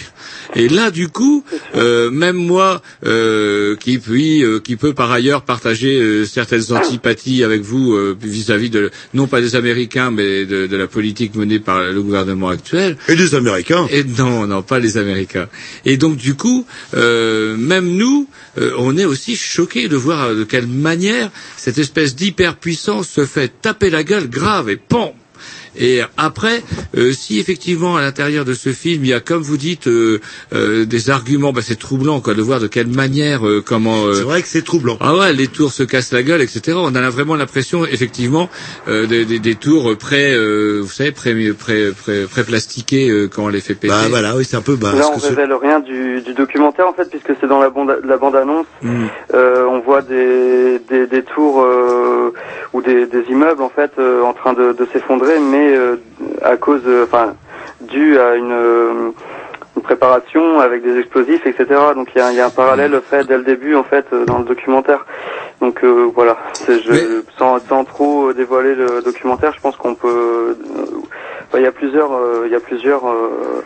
Et là, du coup, euh, même moi, euh, qui puis, euh, qui peut par ailleurs partager euh, certaines antipathies avec vous euh, vis-à-vis de non pas des Américains, mais de, de la politique menée par le gouvernement actuel. Et des Américains. Et non, non, pas les Américains. Et donc, du coup, euh, même nous, euh, on est aussi choqués de voir de quelle manière cette espèce d'hyperpuissance se fait taper la gueule grave et POM et après, euh, si effectivement à l'intérieur de ce film il y a, comme vous dites, euh, euh, des arguments, bah, c'est troublant quoi, de voir de quelle manière, euh, comment. euh, C'est vrai que c'est troublant. Ah ouais, les tours se cassent la gueule, etc. On a vraiment l'impression, effectivement, euh, des, des, des tours pré, euh, vous savez, pré, pré, pré, pré plastiqués euh, quand on les fait péter. Bah voilà, oui, c'est un peu. Bah, Là, on révèle rien du, du documentaire en fait, puisque c'est dans la bande, la bande annonce. Euh, on voit des, des, des tours euh, ou des, des immeubles en fait euh, en train de, de s'effondrer, mais euh, à cause, euh, enfin, dû à une, euh, une préparation avec des explosifs, etc. Donc il y a, il y a un parallèle fait dès le début en fait dans le documentaire. Donc euh, voilà, sans, sans trop dévoiler le documentaire, je pense qu'on peut. il y a plusieurs, euh, il y a plusieurs, euh,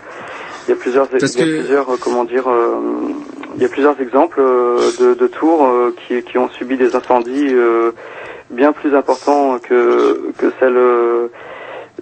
il y a plusieurs, y a que- plusieurs, comment dire, il y a plusieurs exemples de, de tours qui, qui ont subi des incendies bien plus importants que que celles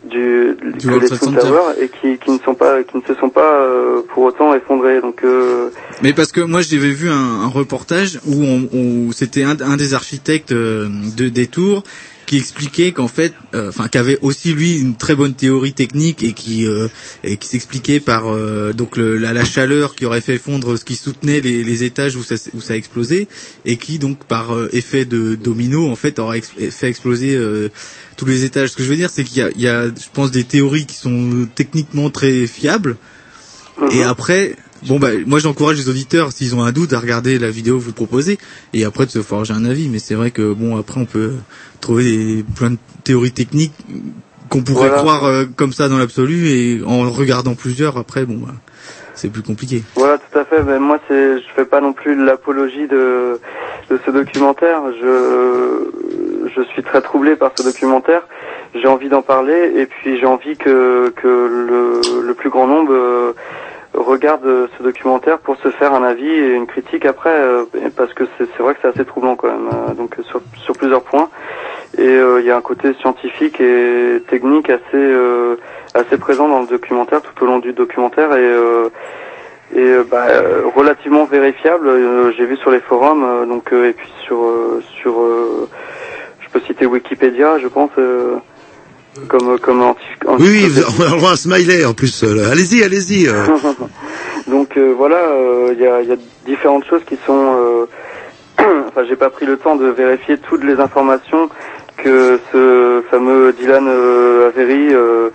euh, du, que les Trade et qui, qui ne sont pas, qui ne se sont pas euh, pour autant effondrés. Donc euh, Mais parce que moi j'avais vu un, un reportage où, on, où c'était un, un des architectes euh, de des tours qui expliquait qu'en fait, euh, enfin qu'avait aussi lui une très bonne théorie technique et qui euh, et qui s'expliquait par euh, donc le, la, la chaleur qui aurait fait fondre ce qui soutenait les, les étages où ça où ça a explosé et qui donc par euh, effet de domino en fait aurait ex- fait exploser euh, tous les étages. Ce que je veux dire c'est qu'il y a, il y a je pense des théories qui sont techniquement très fiables et après, bon bah moi j'encourage les auditeurs s'ils ont un doute à regarder la vidéo que vous proposez et après de se forger un avis. Mais c'est vrai que bon après on peut trouver des, plein de théories techniques qu'on pourrait Voilà. croire euh, comme ça dans l'absolu et en regardant plusieurs après bon bah, c'est plus compliqué. Voilà, tout à fait. Mais moi, c'est, je fais pas non plus l'apologie de, de ce documentaire. Je, je suis très troublé par ce documentaire. J'ai envie d'en parler et puis j'ai envie que, que le, le plus grand nombre euh, regarde ce documentaire pour se faire un avis et une critique après, euh, parce que c'est, vrai que c'est assez troublant quand même. euh, donc sur, sur plusieurs points. Et euh, il y a un côté scientifique et technique assez euh, assez présent dans le documentaire tout au long du documentaire et euh, et euh, bah, euh, relativement vérifiable. euh, J'ai vu sur les forums, euh, donc euh, et puis sur euh, sur, euh, je peux citer Wikipédia, je pense, comme comme anti. Oui, on a le droit à un smiley en plus. euh. Allez-y, allez-y. euh. (laughs) Donc euh, voilà, euh, il y, a, il y a différentes choses qui sont. euh, (clears throat) enfin, j'ai pas pris le temps de vérifier toutes les informations que ce fameux Dylan euh, Avery euh,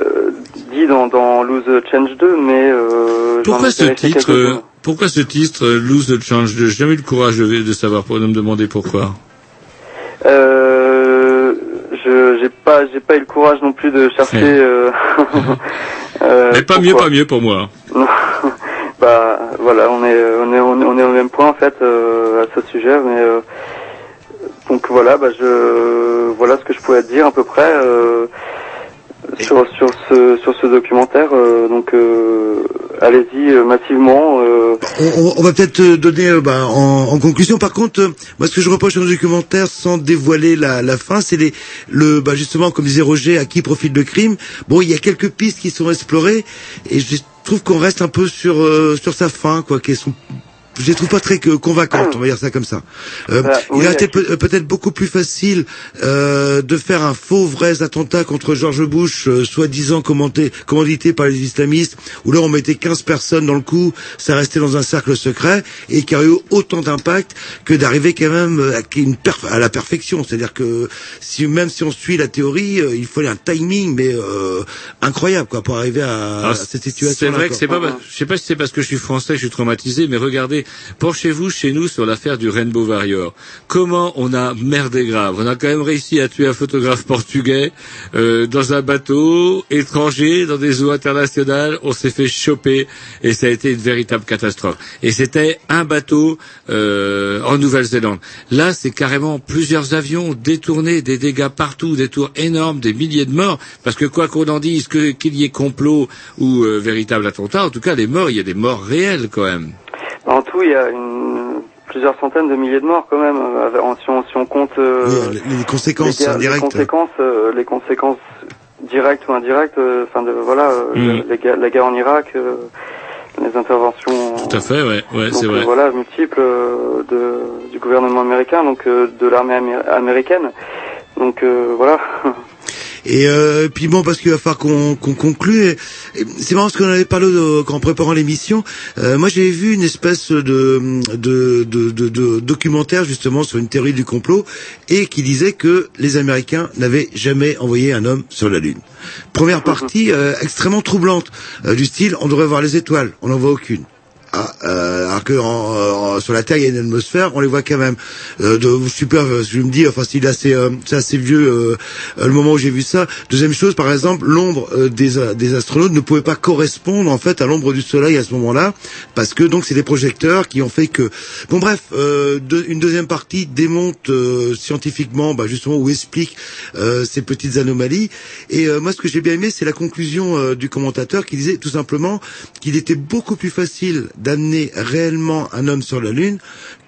euh, dit dans, dans Lose Change 2, mais euh, Pourquoi ce titre Pourquoi ce titre Lose the Change J'ai jamais eu le courage de, de savoir, pour de me demander pourquoi. Euh, pas j'ai pas eu le courage non plus de chercher. Euh, (laughs) euh, Mais pas mieux, pas mieux pour moi. (laughs) bah voilà, on est on est on est, au même point en fait euh, à ce sujet, mais euh, donc voilà, bah je voilà ce que je pouvais te dire à peu près euh, sur sur ce sur ce documentaire. euh, donc euh, allez-y euh, massivement. euh, on, on- va peut-être euh, donner euh, bah, en, en conclusion. Par contre, moi, ce que je reproche dans le documentaire, sans dévoiler la, la fin, c'est les, le, bah, justement, comme disait Roger, à qui profite le crime. Bon, il y a quelques pistes qui sont explorées, et je trouve qu'on reste un peu sur euh, sur sa fin, quoi, qui sont je les trouve pas très que convaincantes, on va dire ça comme ça. Euh, Bah, il oui, aurait été euh, peut-être beaucoup plus facile euh, de faire un faux vrai attentat contre George Bush, euh, soi-disant commenté, commandité par les islamistes, où là on mettait 15 personnes dans le coup, ça restait dans un cercle secret, et qui aurait eu autant d'impact que d'arriver quand même euh, à, une perf- à la perfection. C'est-à-dire que si même si on suit la théorie, euh, il fallait un timing mais euh, incroyable quoi pour arriver à, à Alors, cette situation. C'est vrai que c'est pas, je sais pas si c'est parce que je suis français que je suis traumatisé, mais regardez, penchez-vous chez nous sur l'affaire du Rainbow Warrior. Comment on a merdé grave? On a quand même réussi à tuer un photographe portugais euh, dans un bateau étranger, dans des eaux internationales. On s'est fait choper et ça a été une véritable catastrophe. Et c'était un bateau euh, en Nouvelle-Zélande. Là, c'est carrément plusieurs avions détournés, des dégâts partout, des tours énormes, des milliers de morts. Parce que quoi qu'on en dise, qu'il y ait complot ou euh, véritable attentat, en tout cas, les morts, il y a des morts réelles quand même. Tout, il y a une, plusieurs centaines de milliers de morts quand même. euh, si, on, si on compte euh, les, les conséquences les, guerres- indirectes. les conséquences, euh, les conséquences directes ou indirectes. euh, Enfin, de, voilà, euh, Mm. les la guerre en Irak, euh, les interventions. Tout à fait, ouais, ouais, donc, c'est vrai. euh, voilà, multiples euh, de, du gouvernement américain, donc euh, de l'armée amé- américaine. Donc euh, voilà. (laughs) Et euh, puis bon, parce qu'il va falloir qu'on conclue. C'est marrant parce qu'on avait parlé de, en préparant l'émission. Euh, moi, j'avais vu une espèce de, de, de, de, de documentaire justement sur une théorie du complot et qui disait que les Américains n'avaient jamais envoyé un homme sur la Lune. Première partie euh, extrêmement troublante, euh, du style on devrait voir les étoiles, on n'en voit aucune. Ah, euh, alors que en- en- sur la Terre il y a une atmosphère, on les voit quand même. Euh, de, suis pas, je me dis, enfin c'est assez, euh, assez vieux euh, euh, le moment où j'ai vu ça. Deuxième chose, par exemple, l'ombre euh, des, des astronautes ne pouvait pas correspondre en fait à l'ombre du Soleil à ce moment-là, parce que donc c'est des projecteurs qui ont fait que. Bon bref, euh, deux- une deuxième partie démonte euh, scientifiquement, bah, justement où explique euh, ces petites anomalies. Et euh, moi, ce que j'ai bien aimé, c'est la conclusion euh, du commentateur qui disait tout simplement qu'il était beaucoup plus facile d'amener réellement un homme sur la Lune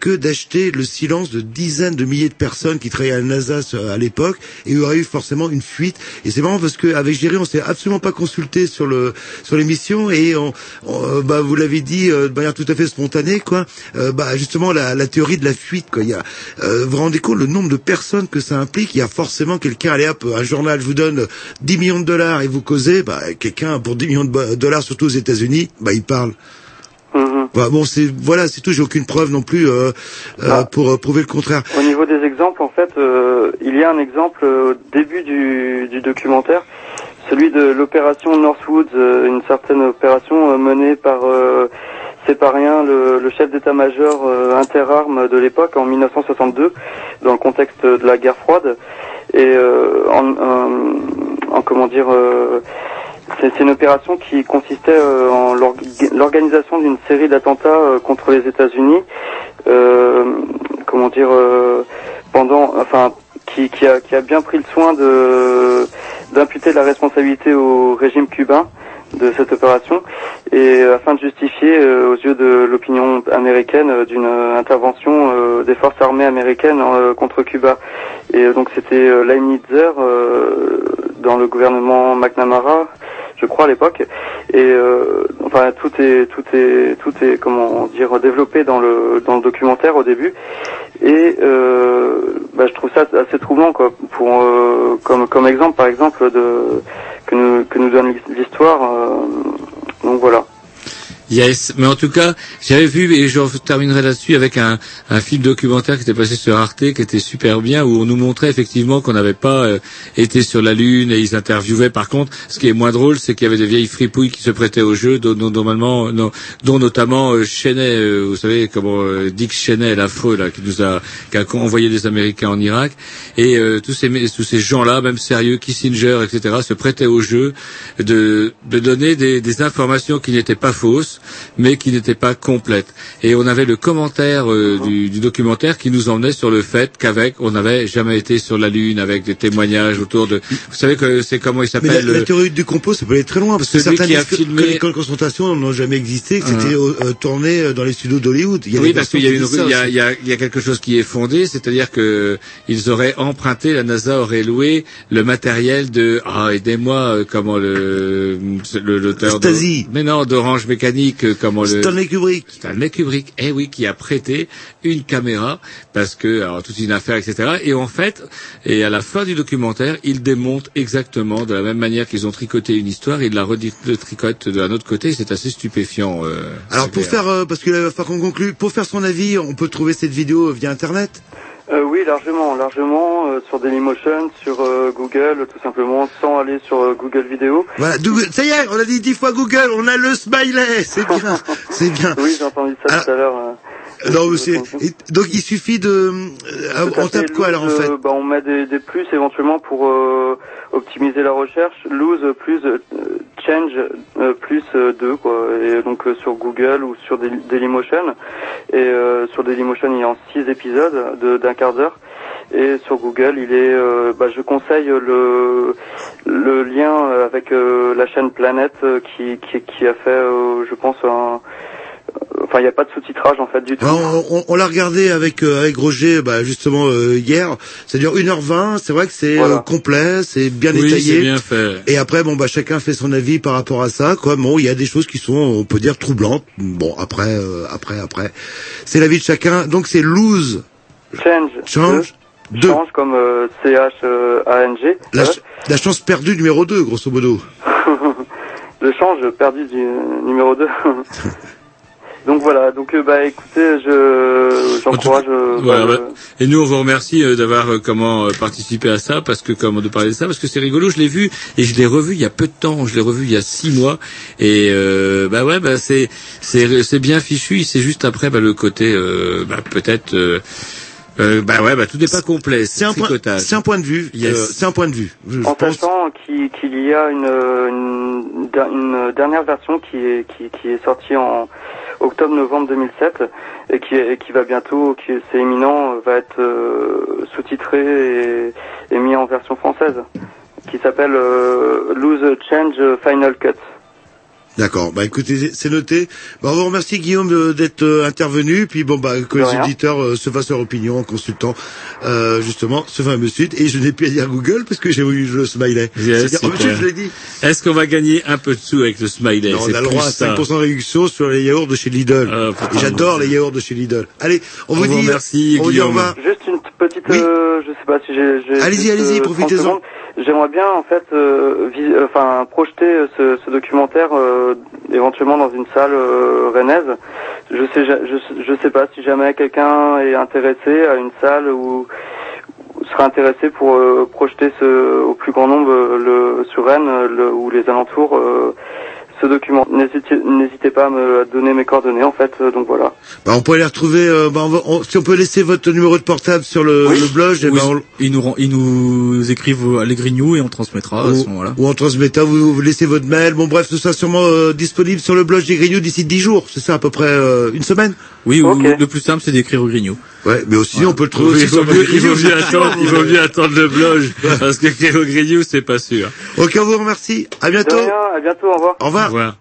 que d'acheter le silence de dizaines de milliers de personnes qui travaillaient à la NASA à l'époque et il y aurait eu forcément une fuite. Et c'est marrant parce qu'avec Géry, on s'est absolument pas consulté sur le sur l'émission et on, euh, bah, vous l'avez dit euh, de manière tout à fait spontanée quoi. Euh, bah justement la, la théorie de la fuite quoi. Il y a euh, vous vous rendez compte le nombre de personnes que ça implique? Il y a forcément quelqu'un allez hop un journal je vous donne 10 millions de dollars et vous causez. Bah quelqu'un pour 10 millions de dollars surtout aux États-Unis bah il parle. Bah, bon, c'est voilà, c'est tout. J'ai aucune preuve non plus euh, euh, pour euh, prouver le contraire. Au niveau des exemples, en fait, euh, il y a un exemple euh, au début du, du documentaire, celui de l'opération Northwoods, une certaine opération menée par euh, c'est pas rien le, le chef d'état-major interarmes de l'époque en 1962, dans le contexte de la guerre froide, et euh, en, en- en comment dire. C'est une opération qui consistait euh, en l'org- l'organisation d'une série d'attentats euh, contre les États-Unis. euh, comment dire pendant, enfin, qui, qui a qui a bien pris le soin de d'imputer la responsabilité au régime cubain de cette opération et afin de justifier aux yeux de l'opinion américaine d'une intervention des forces armées américaines contre Cuba et donc c'était Leibnizer dans le gouvernement McNamara je crois à l'époque. Et euh, enfin tout est tout est tout est comment dire développé dans le dans le documentaire au début. Et euh, bah, je trouve ça assez troublant quoi. Pour euh, comme comme exemple par exemple de que nous que nous donne l'histoire euh, donc voilà Yes, mais en tout cas, j'avais vu, et je terminerai là-dessus, avec un, un film documentaire qui était passé sur Arte, qui était super bien, où on nous montrait effectivement qu'on n'avait pas euh, été sur la Lune, et ils interviewaient. Par contre, ce qui est moins drôle, c'est qu'il y avait des vieilles fripouilles qui se prêtaient au jeu, dont, dont, normalement, non, dont notamment euh, Cheney, euh, vous savez, comment euh, Dick Cheney, l'affreux, là, qui nous a, qui a envoyé des Américains en Irak, et euh, tous ces, tous ces gens-là, même sérieux, Kissinger, etc., se prêtaient au jeu de, de donner des, des informations qui n'étaient pas fausses, mais qui n'étaient pas complètes. Et on avait le commentaire euh, du, du documentaire qui nous emmenait sur le fait qu'avec, on n'avait jamais été sur la Lune, avec des témoignages autour de... Vous savez que c'est comment il Mais la, s'appelle la euh, théorie du complot, ça peut aller très loin, parce que certains qui a filmé- que les camps de concentration n'ont jamais existé, que c'était Ah. euh, tourné dans les studios d'Hollywood. Oui, parce qu'il y a, y, y, y quelque chose qui est fondé, c'est-à-dire que ils auraient emprunté, la NASA aurait loué le matériel de, ah, aidez-moi, comment le, l'auteur de- mais non, d'Orange Mécanique, euh, comment le, Stanley Kubrick. Stanley Kubrick, eh oui, qui a prêté une caméra, parce que, alors, toute une affaire, etc. Et en fait, et à la fin du documentaire, ils démontent exactement, de la même manière qu'ils ont tricoté une histoire, ils la retricotent de un autre côté, c'est assez stupéfiant. euh, Alors pour faire, euh, parce que là, il va falloir qu'on conclue, pour faire son avis, on peut trouver cette vidéo via Internet Euh, oui, largement, largement euh, sur Dailymotion, sur euh, Google, tout simplement, sans aller sur euh, Google Vidéo. Voilà, ça y est, on a dit dix fois Google, on a le smiley, c'est bien, (laughs) c'est bien. Oui, j'ai entendu ça tout à l'heure. Non, donc il suffit de, euh, on tape quoi alors en fait euh, bah, On met des, des plus éventuellement pour euh, optimiser la recherche. Lose plus change plus 2 quoi. Et donc sur Google ou sur Daily- Dailymotion. Et euh, sur Dailymotion il est en 6 épisodes de- d'un quart d'heure. Et sur Google il est, euh, bah, je conseille le le lien avec euh, la chaîne Planète qui, qui qui a fait, euh, je pense un Enfin, il n'y a pas de sous-titrage en fait du tout. Alors, on, on- on l'a regardé avec euh, avec Roger, bah, justement euh, hier. Ça dure 1h20. C'est vrai que c'est Voilà. euh, complet, c'est bien Oui, détaillé. c'est bien fait. Et après, bon, bah, chacun fait son avis par rapport à ça. Quoi. Bon, il y a des choses qui sont, on peut dire, troublantes. Bon, après, euh, après, après, c'est l'avis de chacun. Donc, c'est lose, Change. change, de- deux. Change comme euh, C-H-A-N-G. La, ch- la chance perdue numéro 2, grosso modo. (laughs) le change perdu du numéro 2. (laughs) Donc voilà, donc euh, bah écoutez, je j'encourage. euh, Voilà, bah. Et nous, on vous remercie euh, d'avoir euh, comment euh, participé à ça, parce que comment de parler de ça, parce que c'est rigolo. Je l'ai vu et je l'ai revu il y a peu de temps. Je l'ai revu il y a six mois. Et euh, bah ouais, bah c'est c'est c'est bien fichu. C'est juste après bah, le côté euh, bah, peut-être. Euh, euh, bah ouais, bah tout n'est pas complet. C'est un point- c'est un point de vue. Yes. euh, c'est un point de vue. Je- en pense- sachant qu'il y a une, une, une dernière version qui est, qui, qui est sortie en octobre-novembre 2007 et qui, et qui va bientôt, qui est- c'est éminent, va être euh, sous-titré et, et mis en version française, qui s'appelle euh, Lose Change Final Cut. D'accord. Bah écoutez, c'est noté. Bah, on vous remercie Guillaume d'être euh, intervenu. Puis bon bah que les rien. auditeurs euh, se fassent leur opinion en consultant euh, justement ce fameux site. Et je n'ai plus à dire Google parce que j'ai eu le smiley. Yes, C'est-à-dire- oh, monsieur, super. je l'ai dit. Est-ce qu'on va gagner un peu de sous avec le smiley? Non, on a le droit à ça. 5% de réduction sur les yaourts de chez Lidl. Et J'adore les yaourts de chez Lidl. Allez, on, On vous dit, dit au Guillaume. revoir. Juste une petite, euh, je sais pas si j'ai. j'ai Allez-y, allez-y, euh, 30 profitez-en. J'aimerais bien en fait, euh, enfin projeter ce, ce documentaire euh, éventuellement dans une salle euh, rennaise. Je sais, je, je sais pas si jamais quelqu'un est intéressé à une salle ou serait intéressé pour projeter ce, au plus grand nombre le, sur Rennes le, ou les alentours ce document. N'hésitez n'hésitez pas à me donner mes coordonnées en fait. euh, donc voilà. Bah, on pourrait les retrouver. euh, bah, on va- on- si on peut laisser votre numéro de portable sur le, le blog, et Oui, ben, on- ils, nous, ils nous écrivent à les Grignoux et on transmettra à ce moment-là. ou en transmettant, vous, vous laissez votre mail. Bon, bref, ce sera sûrement euh, disponible sur le blog des Grignoux d'ici 10 jours. C'est ça, à peu près euh, une semaine Oui, ou le plus simple, c'est d'écrire au Grignoux. Ouais, mais aussi, on peut le trouver il aussi vaut sur mieux, le il vaut Grignoux. mieux attendre, il vaut mieux attendre le blog, parce que Kéro Grignoux, c'est pas sûr. Ok, on vous remercie. À bientôt. Rien, à bientôt, au revoir. Au revoir. Au revoir.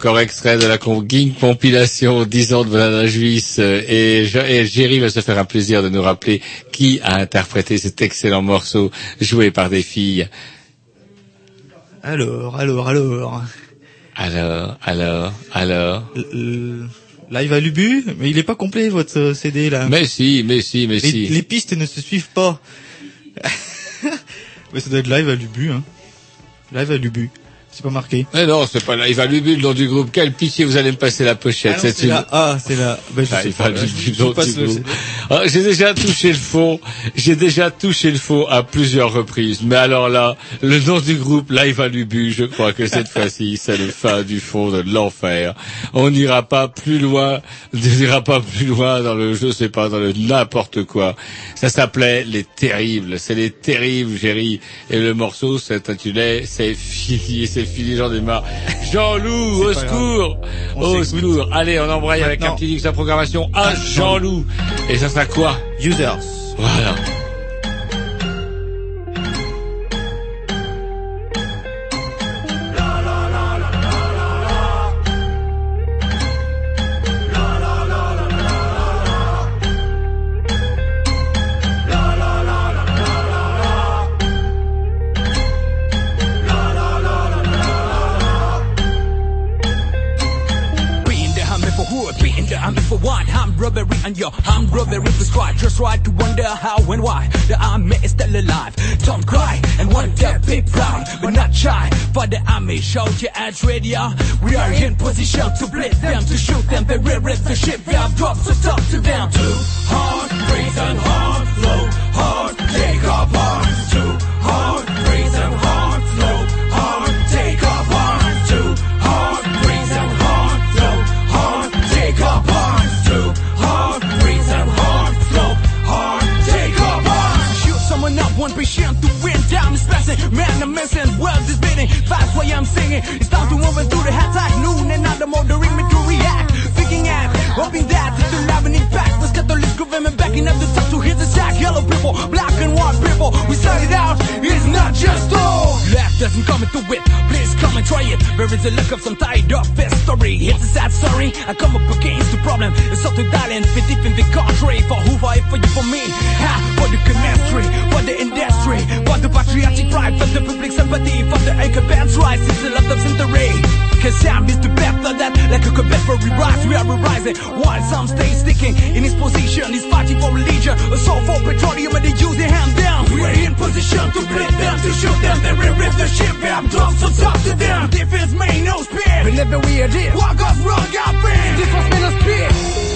Encore extrait de la Ging compilation 10 ans de Banana Juice euh, et, et Jerry va se faire un plaisir de nous rappeler qui a interprété cet excellent morceau joué par des filles. Alors, alors, alors. Alors, alors, alors. Euh, Live à Lubu, mais il est pas complet votre euh, CD là. Mais si, mais si, mais les, si. les pistes ne se suivent pas. (laughs) mais ça doit être live à Lubu, hein. Live à Lubu. C'est pas marqué. Mais non, c'est pas là. Il va Lubu, le nom du groupe. Quel pitié, vous allez me passer la pochette. Ah c'est une- là. Ah, c'est là. Ben, je Ah, sais pas. CD. Ah, J'ai déjà touché le fond. J'ai déjà touché le fond à plusieurs reprises. Mais alors là, le nom du groupe Live à Lubu, je crois que cette (laughs) fois-ci, c'est le fin du fond de l'enfer. On n'ira pas plus loin, on n'ira pas plus loin dans le, je sais pas, dans le n'importe quoi. Ça s'appelait Les Terribles. C'est Les Terribles, Jerry. Et le morceau s'intitulait C'est fini, c'est fini, j'en ai marre. Jean-Loup, au secours! Au secours! Allez, on embraye avec un petit disque de programmation à Jean-Loup. Et ça sera quoi? Users. Voilà. enemy. Shout your ads radio. We are in position to blitz them, to shoot them, they rip the ship. We have drops to talk to them too. singing. It's time to move into the hot at noon, and now the mode me to react. Thinking and hoping that it's will have an impact. Let's get the list of women backing up the top to hit the sack. Yellow people, black and white people, we started out. It's not just all doesn't come into it. Please come and try it. There is a look of some tied up story. It's a sad story. I come up against the problem. It's up to Thailand, fit deep in the country. For who fight for you, for me? Ha! For the chemistry, for the industry, for the patriotic pride, for the public sympathy, for the anchor band's rise. It's the love of century. Cause I'm Mr. Better that. Like a combat for we rise, we are rising. While some stay sticking in his position He's fighting for religion, a soul for petroleum And they use their hand down. We're in position to break them, to shoot them They rip the ship, I'm drops so talk to them. Defense made no spare, whenever we are there. What goes wrong, I've been This was meant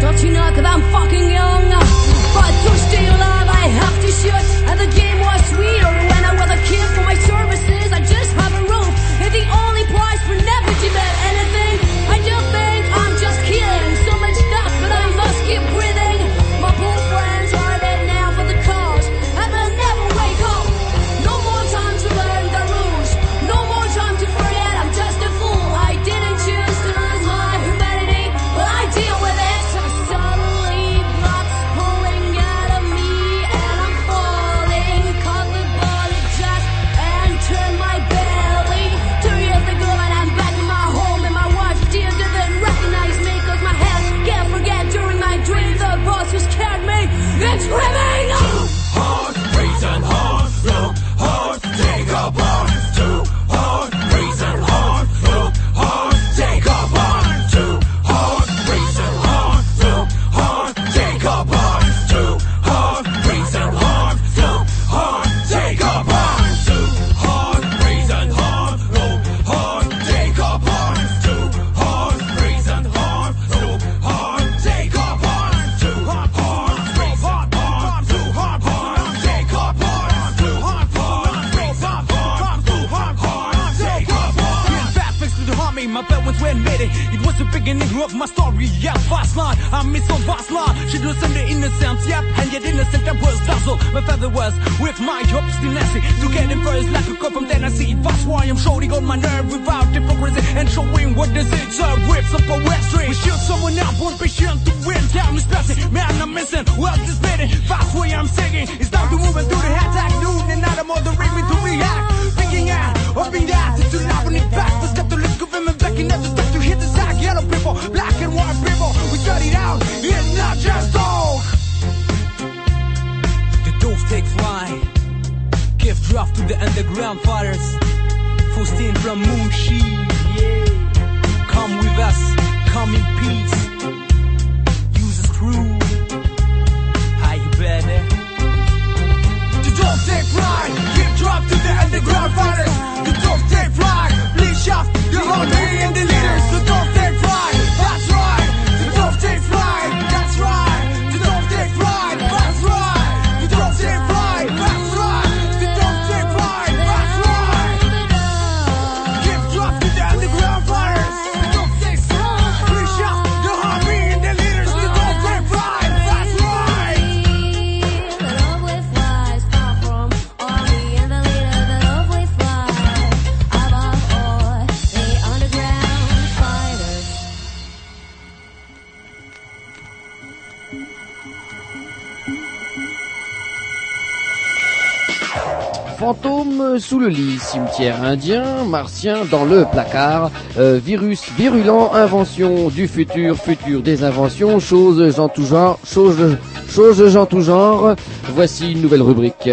Don't you know I'm fucking young? without indien, martien dans le placard, euh, virus virulent, invention du futur, futur des inventions, choses en tout genre, choses, choses en tout genre. Voici une nouvelle rubrique.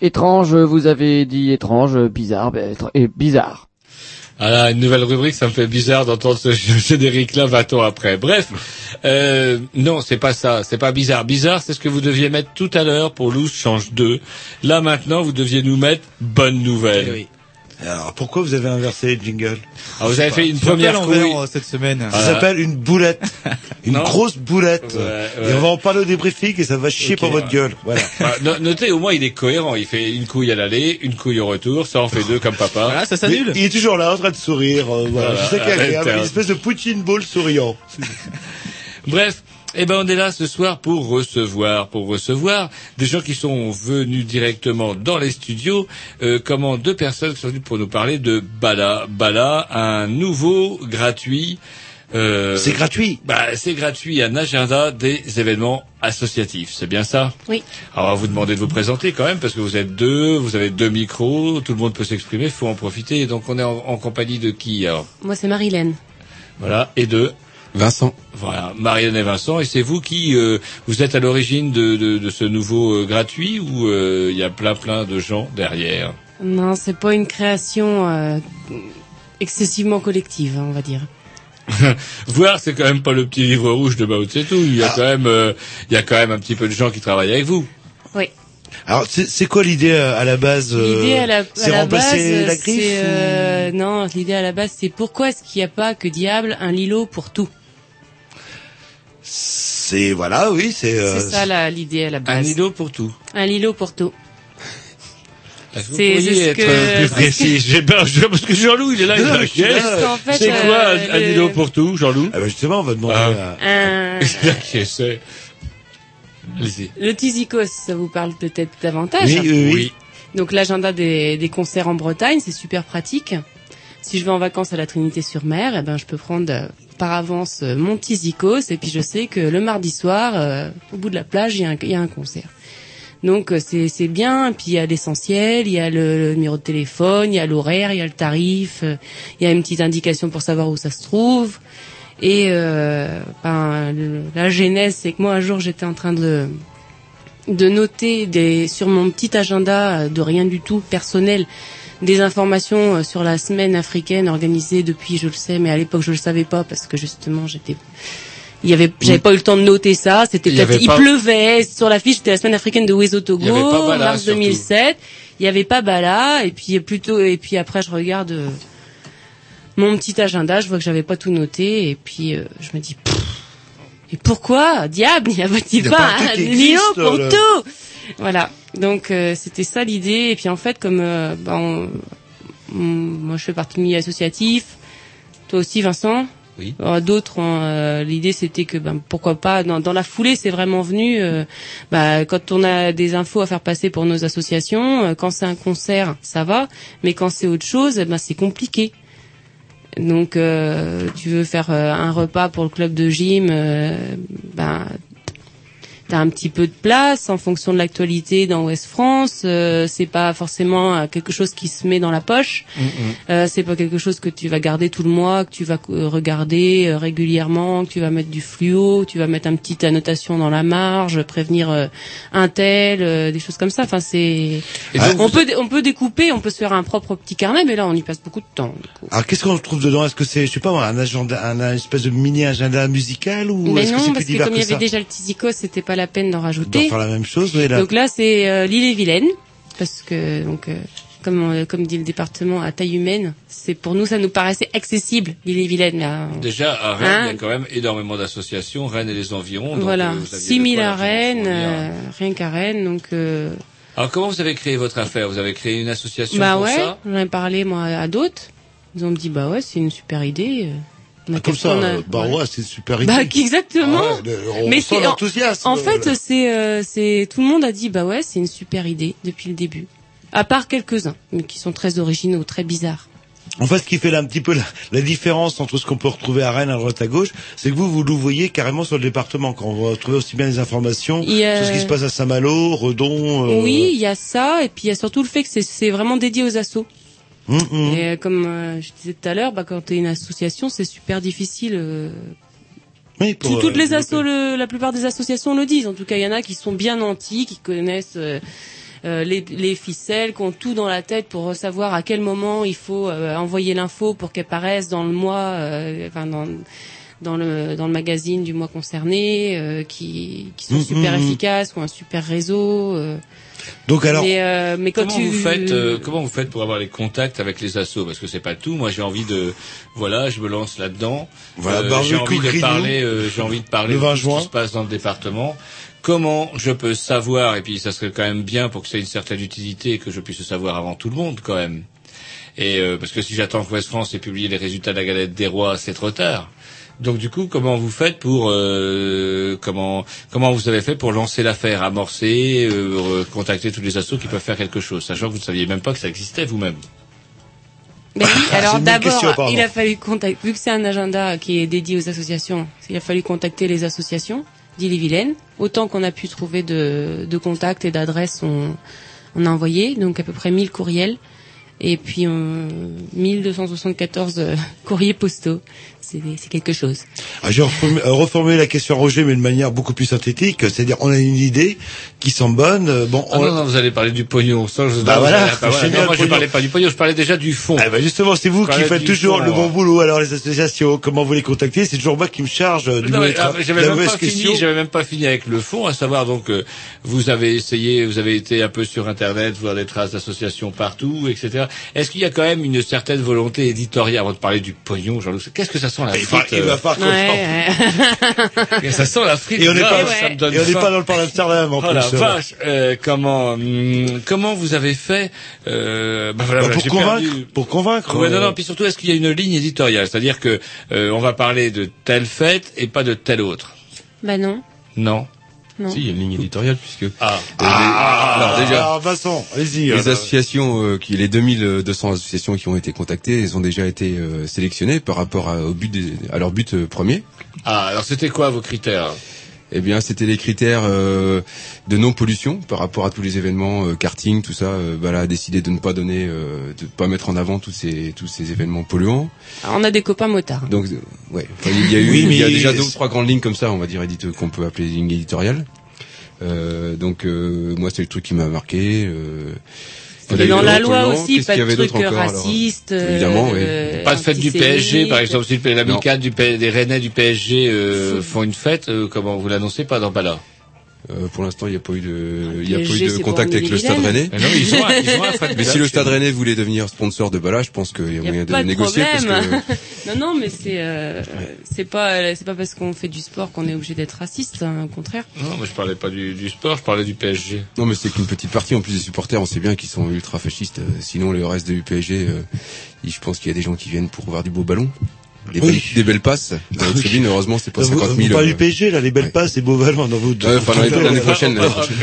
Étrange, vous avez dit étrange, bizarre, ben, et bizarre. Voilà, une nouvelle rubrique, ça me fait bizarre d'entendre ce (laughs) générique-là 20 ans après. Bref, euh, non, c'est pas ça, c'est pas bizarre. Bizarre, c'est ce que vous deviez mettre tout à l'heure pour Loose Change 2. Là, maintenant, vous deviez nous mettre bonne nouvelle. Alors, pourquoi vous avez inversé les jingles Alors, vous avez fait une première envers, couille. euh, cette semaine. Ça s'appelle une boulette. (laughs) Une Non. grosse boulette. Ouais, Et on va en parler au débriefing et ça va chier pour votre gueule. Voilà. (laughs) Bah, no- notez, au moins, il est cohérent. Il fait une couille à l'aller, une couille au retour. Ça en fait deux comme papa. Voilà, ça Mais s'annule. il est toujours là en train de sourire. euh, voilà. Voilà. Je sais qu'il y a- (laughs) Arrête, une espèce de Poutine ball souriant. Bref, eh ben on est là ce soir pour recevoir, pour recevoir des gens qui sont venus directement dans les studios, euh, comment deux personnes qui sont venues pour nous parler de Bala. Bala, un nouveau gratuit. euh, C'est gratuit. Bah, c'est gratuit, un agenda des événements associatifs. C'est bien ça? Oui. Alors, on va vous demander de vous présenter quand même, parce que vous êtes deux, vous avez deux micros, tout le monde peut s'exprimer, il faut en profiter. Donc, on est en, en compagnie de qui alors? Moi, c'est Marilène. Voilà, et de Vincent. voilà, Marianne et Vincent, et c'est vous qui euh, vous êtes à l'origine de, de, de ce nouveau euh, gratuit ou euh, il y a plein plein de gens derrière? Non, c'est pas une création euh, excessivement collective, hein, on va dire. (laughs) Voir, c'est quand même pas le petit livre rouge de Mao Tse-tung. Il y a quand même, euh, il y a quand même un petit peu de gens qui travaillent avec vous. Oui. Alors, c'est quoi l'idée à la base L'idée à la, C'est remplacer base, la griffe c'est euh, non, l'idée à la base, c'est pourquoi est-ce qu'il n'y a pas que diable un Lilo pour tout? C'est voilà, oui, c'est. euh, C'est ça la- l'idée à la base. Un Lilo pour tout. Un Lilo pour tout. (laughs) C'est- c'est ce être que- euh, plus c'est précis? (laughs) J'ai peur, parce que Jean-Loup, il est là, il Non, est mais je suis là. inquiet. En fait, C'est quoi euh, un, le- Lilo pour tout, Jean-Loup Ah bah justement, on va demander. Ah. à- Un- (laughs) c'est? Le Tizikos, ça vous parle peut-être davantage? Oui, oui, oui. Donc l'agenda des, des concerts en Bretagne, c'est super pratique. Si je vais en vacances à la Trinité-sur-Mer, eh ben je peux prendre par avance euh, mon Tizikos et puis je sais que le mardi soir, euh, au bout de la plage, il y, a un- il y a un concert. Donc euh, c'est c'est bien. Puis il y a l'essentiel, il y a le, le numéro de téléphone, il y a l'horaire, il y a le tarif, euh, il y a une petite indication pour savoir où ça se trouve. Et euh, ben, la genèse, c'est que moi un jour j'étais en train de de noter des, sur mon petit agenda de rien du tout personnel des informations euh, sur la semaine africaine organisée depuis, je le sais, mais à l'époque je le savais pas parce que justement j'étais, il y avait, j'avais pas eu le temps de noter ça. C'était Il il pas- pleuvait sur la fiche, c'était la semaine africaine de Wezo Togo, Il y avait pas Bala, mars surtout. 2007. Il y avait pas Bala et puis plutôt et puis après je regarde euh, mon petit agenda, je vois que j'avais pas tout noté et puis euh, je me dis. Pff, et pourquoi, diable, n'y a Il y a pas pas un existe, pour tout Voilà, donc euh, c'était ça l'idée. Et puis en fait, comme euh, bah, on- on- moi je fais partie du milieu associatif, toi aussi Vincent, Oui. D'autres, euh, l'idée c'était que ben, pourquoi pas, dans, dans la foulée c'est vraiment venu, euh, bah, quand on a des infos à faire passer pour nos associations, euh, quand c'est un concert ça va, mais quand c'est autre chose, eh ben, c'est compliqué. Donc, euh, tu veux faire euh, un repas pour le club de gym, euh, ben, t'as un petit peu de place en fonction de l'actualité dans Ouest France. euh, c'est pas forcément euh, quelque chose qui se met dans la poche. Euh, c'est pas quelque chose que tu vas garder tout le mois, que tu vas euh, regarder euh, régulièrement, que tu vas mettre du fluo, tu vas mettre une petite annotation dans la marge, prévenir euh, un tel, euh, des choses comme ça. Enfin, c'est on vous- peut on peut découper, on peut se faire un propre petit carnet, mais là on y passe beaucoup de temps. du coup. Alors qu'est-ce qu'on trouve dedans? Est-ce que c'est, je sais pas, un agenda, un, un espèce de mini agenda musical ou Mais est-ce que non, c'est parce plus que comme il y que avait déjà le Tizico, c'était pas la peine d'en D'en rajouter. faire la même chose, oui, là. Donc là, c'est euh, l'île et Vilaine, parce que donc euh, comme on- comme dit le département à taille humaine, c'est pour nous ça nous paraissait accessible l'île et Vilaine là. Déjà, à Rennes, Hein il y a quand même énormément d'associations, Rennes et les environs. donc, voilà, euh, vous aviez de 6000 quoi à Rennes, euh, rien qu'à Rennes, donc euh, Alors, comment vous avez créé votre affaire? Vous avez créé une association bah pour ouais, ça? j'en ai parlé moi à d'autres. Ils ont dit bah ouais, c'est une super idée. Ah, comme ça, a- bah ouais, c'est une super idée. Bah exactement. Ah ouais, on Mais sent l'enthousiasme. En fait, c'est euh, c'est tout le monde a dit bah ouais, c'est une super idée depuis le début. À part quelques-uns, mais qui sont très originaux, très bizarres. En fait, ce qui fait là, un petit peu la, la différence entre ce qu'on peut retrouver à Rennes, à droite, à gauche, c'est que vous, vous nous voyez carrément sur le département, quand on va retrouver aussi bien des informations a- sur ce qui se passe à Saint-Malo, Redon. euh, Oui, il y a ça, et puis il y a surtout le fait que c'est- c'est vraiment dédié aux assos. Hum. Et euh, comme euh, je disais tout à l'heure, bah, quand tu es une association, c'est super difficile. euh, Oui, pour, euh, toutes les assos, le- la plupart des associations le disent. En tout cas, il y en a qui sont bien nantis, qui connaissent euh, euh, les, les ficelles, qui ont tout dans la tête pour savoir à quel moment il faut euh, envoyer l'info pour qu'elle paraisse dans le mois, euh, enfin dans dans le dans le magazine du mois concerné, euh, qui qui sont Mhm, super mhm. efficaces, ou un super réseau. euh. Donc alors, mais, euh, mais quand comment tu vous faites euh, comment vous faites pour avoir les contacts avec les assos? Parce que c'est pas tout moi j'ai envie de voilà je me lance là-dedans Voilà, Euh, barbecue j'ai envie de parler euh, j'ai envie de parler Le de 20 tout ce qui se passe dans le département comment je peux savoir et puis ça serait quand même bien pour que ça ait une certaine utilité que je puisse le savoir avant tout le monde quand même et euh, parce que si j'attends que West France ait publié les résultats de la galette des rois c'est trop tard donc du coup, comment vous faites pour euh, comment comment vous avez fait pour lancer l'affaire, amorcer, euh, contacter tous les assos qui peuvent faire quelque chose, sachant que vous ne saviez même pas que ça existait vous-même. Ben oui, (laughs) alors d'abord, il a fallu contacter, vu que c'est un agenda qui est dédié aux associations, il a fallu contacter les associations d'Ille-et-Vilaine. Autant qu'on a pu trouver de, de contacts et d'adresses, on, on a envoyé, donc à peu près 1000 courriels. Et puis on, 1274 euh, (laughs) courriers postaux. C'est c'est quelque chose. Ah, J'ai reformulé, euh, reformulé la question à Roger, mais de manière beaucoup plus synthétique. C'est-à-dire, on a une idée qui semble bonne. euh, Bon, Ah on- non, non, vous allez parler du pognon. Ça, je, Bah non, voilà, vous allez- bah Non, moi je parlais pas du pognon, je parlais déjà du fond. Ah bah justement, c'est vous Je qui faites toujours fond, le bon boulot. Alors les associations, comment vous les contactez? C'est toujours moi qui me charge euh, du Non, mais, ah, même pas j'avais même pas fini avec le fond, à savoir donc euh, vous avez essayé, vous avez été un peu sur internet, voir des traces d'associations partout, etc. Est-ce qu'il y a quand même une certaine volonté éditoriale avant de parler du pognon, Jean-Luc Qu'est-ce que ça sent la Il va- frite il va euh, Ouais. (laughs) Ça sent la frite. Et on n'est pas, ça me donne et on n'est faim. pas dans le parc d'Amsterdam en Oh plus. euh. vache euh, Comment hum, comment vous avez fait euh, bah voilà, Bah, pour convaincre, perdu. pour convaincre. Ouais, non, euh, non. Puis surtout, est-ce qu'il y a une ligne éditoriale? C'est-à-dire que euh, on va parler de telle fête et pas de telle autre? Bah non. Non? Non. Si, il y a une ligne éditoriale puisque. Ah. Euh, les- alors déjà, alors, Vincent, allez-y. les euh, associations, euh, qui, les 2200 associations qui ont été contactées, elles ont déjà été euh, sélectionnées par rapport à, au but des- à leur but euh, premier. Ah, alors c'était quoi vos critères? Eh bien, c'était les critères euh, de non-pollution par rapport à tous les événements, euh, karting, tout ça. Euh, bah là, a décidé de ne pas donner, euh, de pas mettre en avant tous ces tous ces événements polluants. Alors, on a des copains motards. Donc, euh, ouais, Enfin, il y a eu, Oui, il y a déjà deux ou trois grandes lignes comme ça, on va dire, édite- qu'on peut appeler des lignes éditoriales. Euh, donc, euh, moi, c'est le truc qui m'a marqué. Euh, Et dans la loi aussi, pas qu'il y de avait trucs racistes. Évidemment, oui. euh, Pas de fête du. PSG, par exemple, si l'amicale du P- des Rennais du PSG euh, font une fête, euh, comment vous l'annoncez pas dans Bala Euh, pour l'instant, il n'y a pas eu de, il y a pas PSG, eu de contact avec le. Stade Rennais. Mais non, ils ont un- ils ont un (laughs) fan Mais si le Stade. Rennais voulait devenir sponsor de Bala, je pense qu'il y a Y a moyen de négocier parce problème. que (laughs) non, non, mais c'est euh, c'est pas c'est pas parce qu'on fait du sport qu'on est obligé d'être raciste. hein, au contraire. Non, mais je parlais pas du, du sport, je parlais du PSG. non, mais c'est qu'une petite partie. En plus des supporters, on sait bien qu'ils sont ultra fascistes. Euh, Sinon, le reste de l'UPSG, euh, je pense qu'il y a des gens qui viennent pour voir du beau ballon, des, Oui. belles, des belles passes. Dans la tribune, heureusement, c'est pas vous, 50 vous 000. parlez euh, du PSG, là, les belles passes, et beaux ballons dans vous. Ouais, enfin, l'année- prochaine, l'année (laughs) prochaine.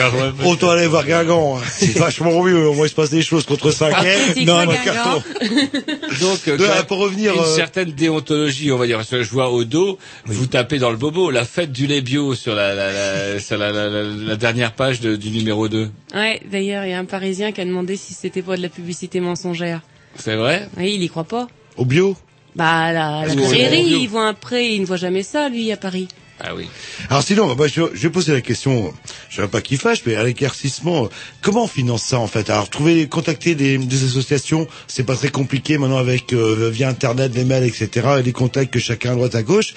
Autant aller voir Guingamp, hein. c'est (laughs) vachement mieux. Au moins, il se passe des choses contre 5 Ah, c'est Non, Guingamp carton. (laughs) Donc, euh, même, pour revenir, une euh, certaine déontologie, on va dire. Parce que je vois au dos, vous tapez dans le bobo la fête du lait bio sur la, la, la, sur la, la, la- la dernière page de- du numéro 2. Ouais. D'ailleurs, il y a un Parisien qui a demandé si c'était pas de la publicité mensongère. C'est vrai? Oui, il y croit pas. Au bio? Bah la, la prairie, il voit un pré, il ne voit jamais ça lui à Paris. Ah oui. Alors sinon, bah, je, je vais poser la question, je ne pas qui fâche, mais à l'éclaircissement, comment on finance ça en fait? Alors trouver, contacter des, des associations, c'est pas très compliqué maintenant avec euh, via internet, les mails, etc. Et les contacts que chacun à droite à gauche.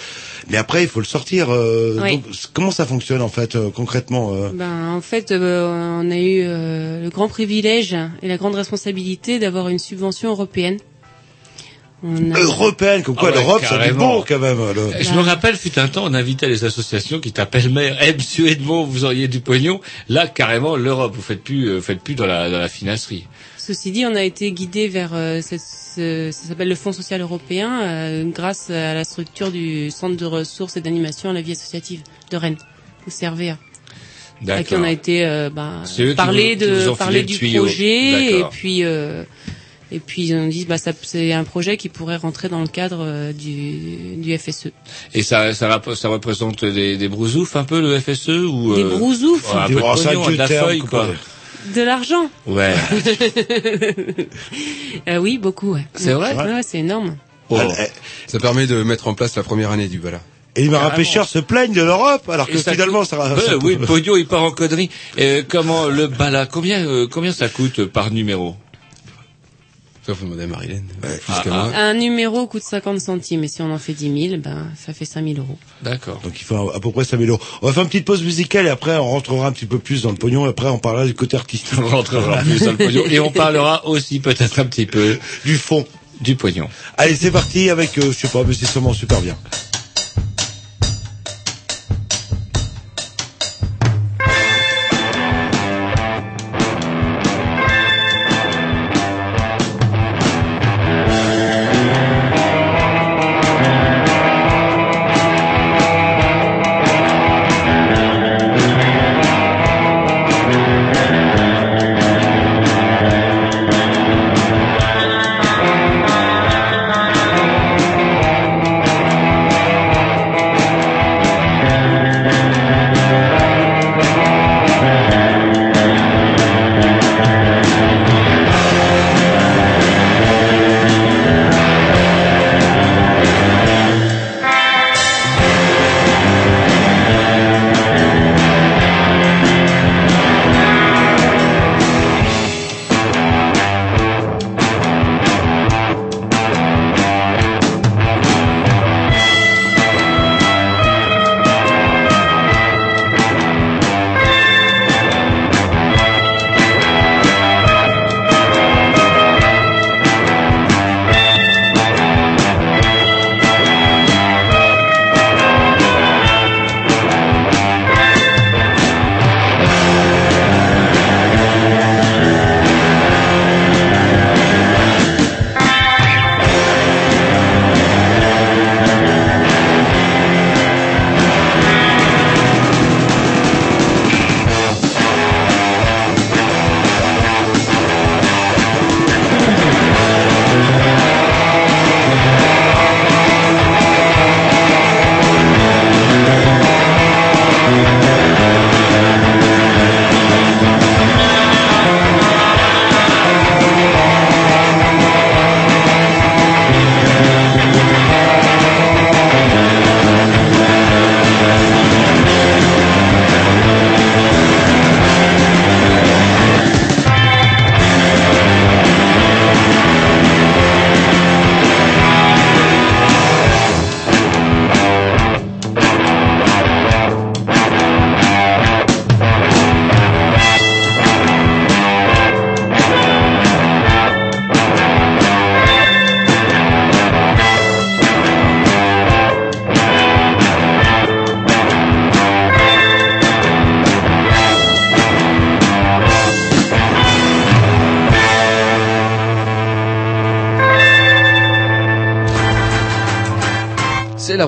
Mais après, il faut le sortir. euh, Oui. donc, comment ça fonctionne en fait euh, concrètement euh? Ben en fait, euh, on a eu euh, le grand privilège et la grande responsabilité d'avoir une subvention européenne. Européenne, comme quoi Ah ouais, l'Europe, carrément. bon quand même. le- Je me rappelle, fut un temps, on invitait les associations qui t'appellent maire, eh, monsieur Edmond, vous auriez du pognon. Là, carrément, l'Europe, vous faites plus, euh, faites plus dans la, dans la finasserie. Ceci dit, on a été guidé vers euh, cette- ce, ça s'appelle le Fonds social européen euh, grâce à la structure du Centre de ressources et d'animation à la vie associative de Rennes, au CRVA. À qui on a été euh, bah, C'est parler vous- qui vous de parler du tuyau. projet et puis euh, Et puis on dit bah ça c'est un projet qui pourrait rentrer dans le cadre euh, du, du FSE. Et ça, ça, ça représente des, des brousoufs un peu le FSE ou Des euh, brousoufs ouais, Un peu de Oh, ça, pognon, de la feuille quoi. De l'argent. Ouais. (laughs) Euh, oui, beaucoup. Ouais. C'est vrai Ouais, ouais, c'est énorme. Ça permet de mettre en place la première année du Bala. Et les marins pêcheurs se plaignent de l'Europe, alors que ça finalement, coûte- ça, ça- oui, le pognon il part en connerie. Euh, comment le bala Combien euh, combien ça coûte par numéro? Ça faut demander à Marilyn. Plus Ah. Un numéro coûte 50 centimes et si on en fait 10 000, ben ça fait 5 000 euros. D'accord. Donc il faut à peu près 5000 euros. On va faire une petite pause musicale et après on rentrera un petit peu plus dans le pognon et après on parlera du côté artistique. On rentrera plus dans le pognon et on parlera aussi peut-être un petit peu du fond, du pognon. Allez, c'est parti avec, euh, je sais pas, mais c'est sûrement super bien.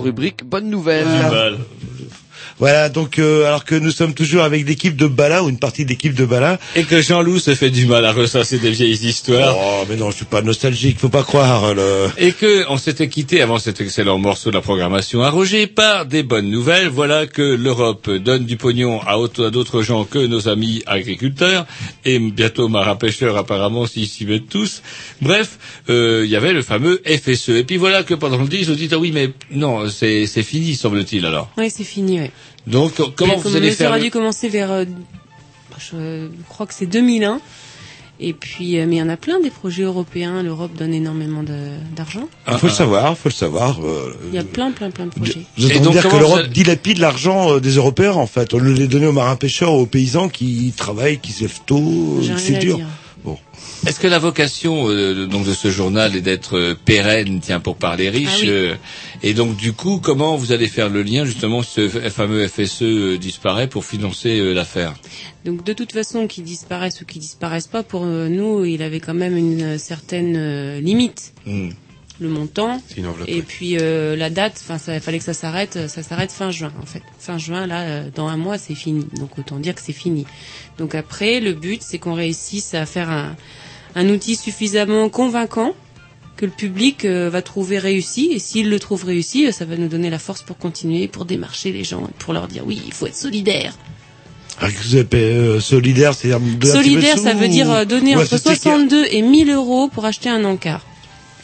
Rubrique Bonne Nouvelle. Voilà, donc euh, alors que nous sommes toujours avec l'équipe de Bala ou une partie de l'équipe de Bala. Et que Jean-Loup se fait du mal à ressasser des vieilles histoires. Oh, mais non, je suis pas nostalgique, faut pas croire. Le... Et que on s'était quitté avant cet excellent morceau de la programmation arrogé par des bonnes nouvelles. Voilà que l'Europe donne du pognon à, à d'autres gens que nos amis agriculteurs et bientôt marins pêcheurs apparemment s'ils s'y mettent tous. Bref, euh, il y avait le fameux FSE. Et puis voilà que pendant le 10, vous dites ah oui mais non c'est c'est fini semble-t-il alors. Oui, c'est fini, ouais. Donc comment vous comme allez Ça faire aurait le- dû commencer vers, euh, je crois que c'est 2001. Et puis, euh, mais il y en a plein des projets européens. L'Europe donne énormément de- d'argent. Il faut le savoir, faut le savoir. euh, Il y a plein, plein, plein de projets. Train de dire que l'Europe dilapide l'argent des Européens, en fait. On les donné aux marins pêcheurs, aux paysans qui travaillent, qui se lèvent tôt, c'est dur. dire. Bon. Est-ce que la vocation euh, de- donc de ce journal est d'être euh, pérenne, tiens, pour parler riche Ah oui. euh, Et donc du coup, comment vous allez faire le lien justement ce fameux FSE euh, disparaît pour financer euh, l'affaire? Donc de toute façon, qu'ils disparaissent ou qu'ils disparaissent pas, pour euh, nous, il avait quand même une euh, certaine euh, limite. Hmm. Le montant. Et puis euh, la date, enfin, ça fallait que ça s'arrête. euh, Ça s'arrête fin juin, en fait. Fin juin, là, euh, dans un mois, c'est fini. Donc autant dire que c'est fini. Donc après, le but, c'est qu'on réussisse à faire un, un outil suffisamment convaincant que le public euh, va trouver réussi. Et s'il le trouve réussi, ça va nous donner la force pour continuer, pour démarcher les gens, pour leur dire oui, il faut être solidaire. Que vous êtes euh, solidaire, c'est-à-dire Solidaire, ça veut dire donner Ouais, entre c'est- c'est qu'il y a- 62 et 1000 euros pour acheter un encart.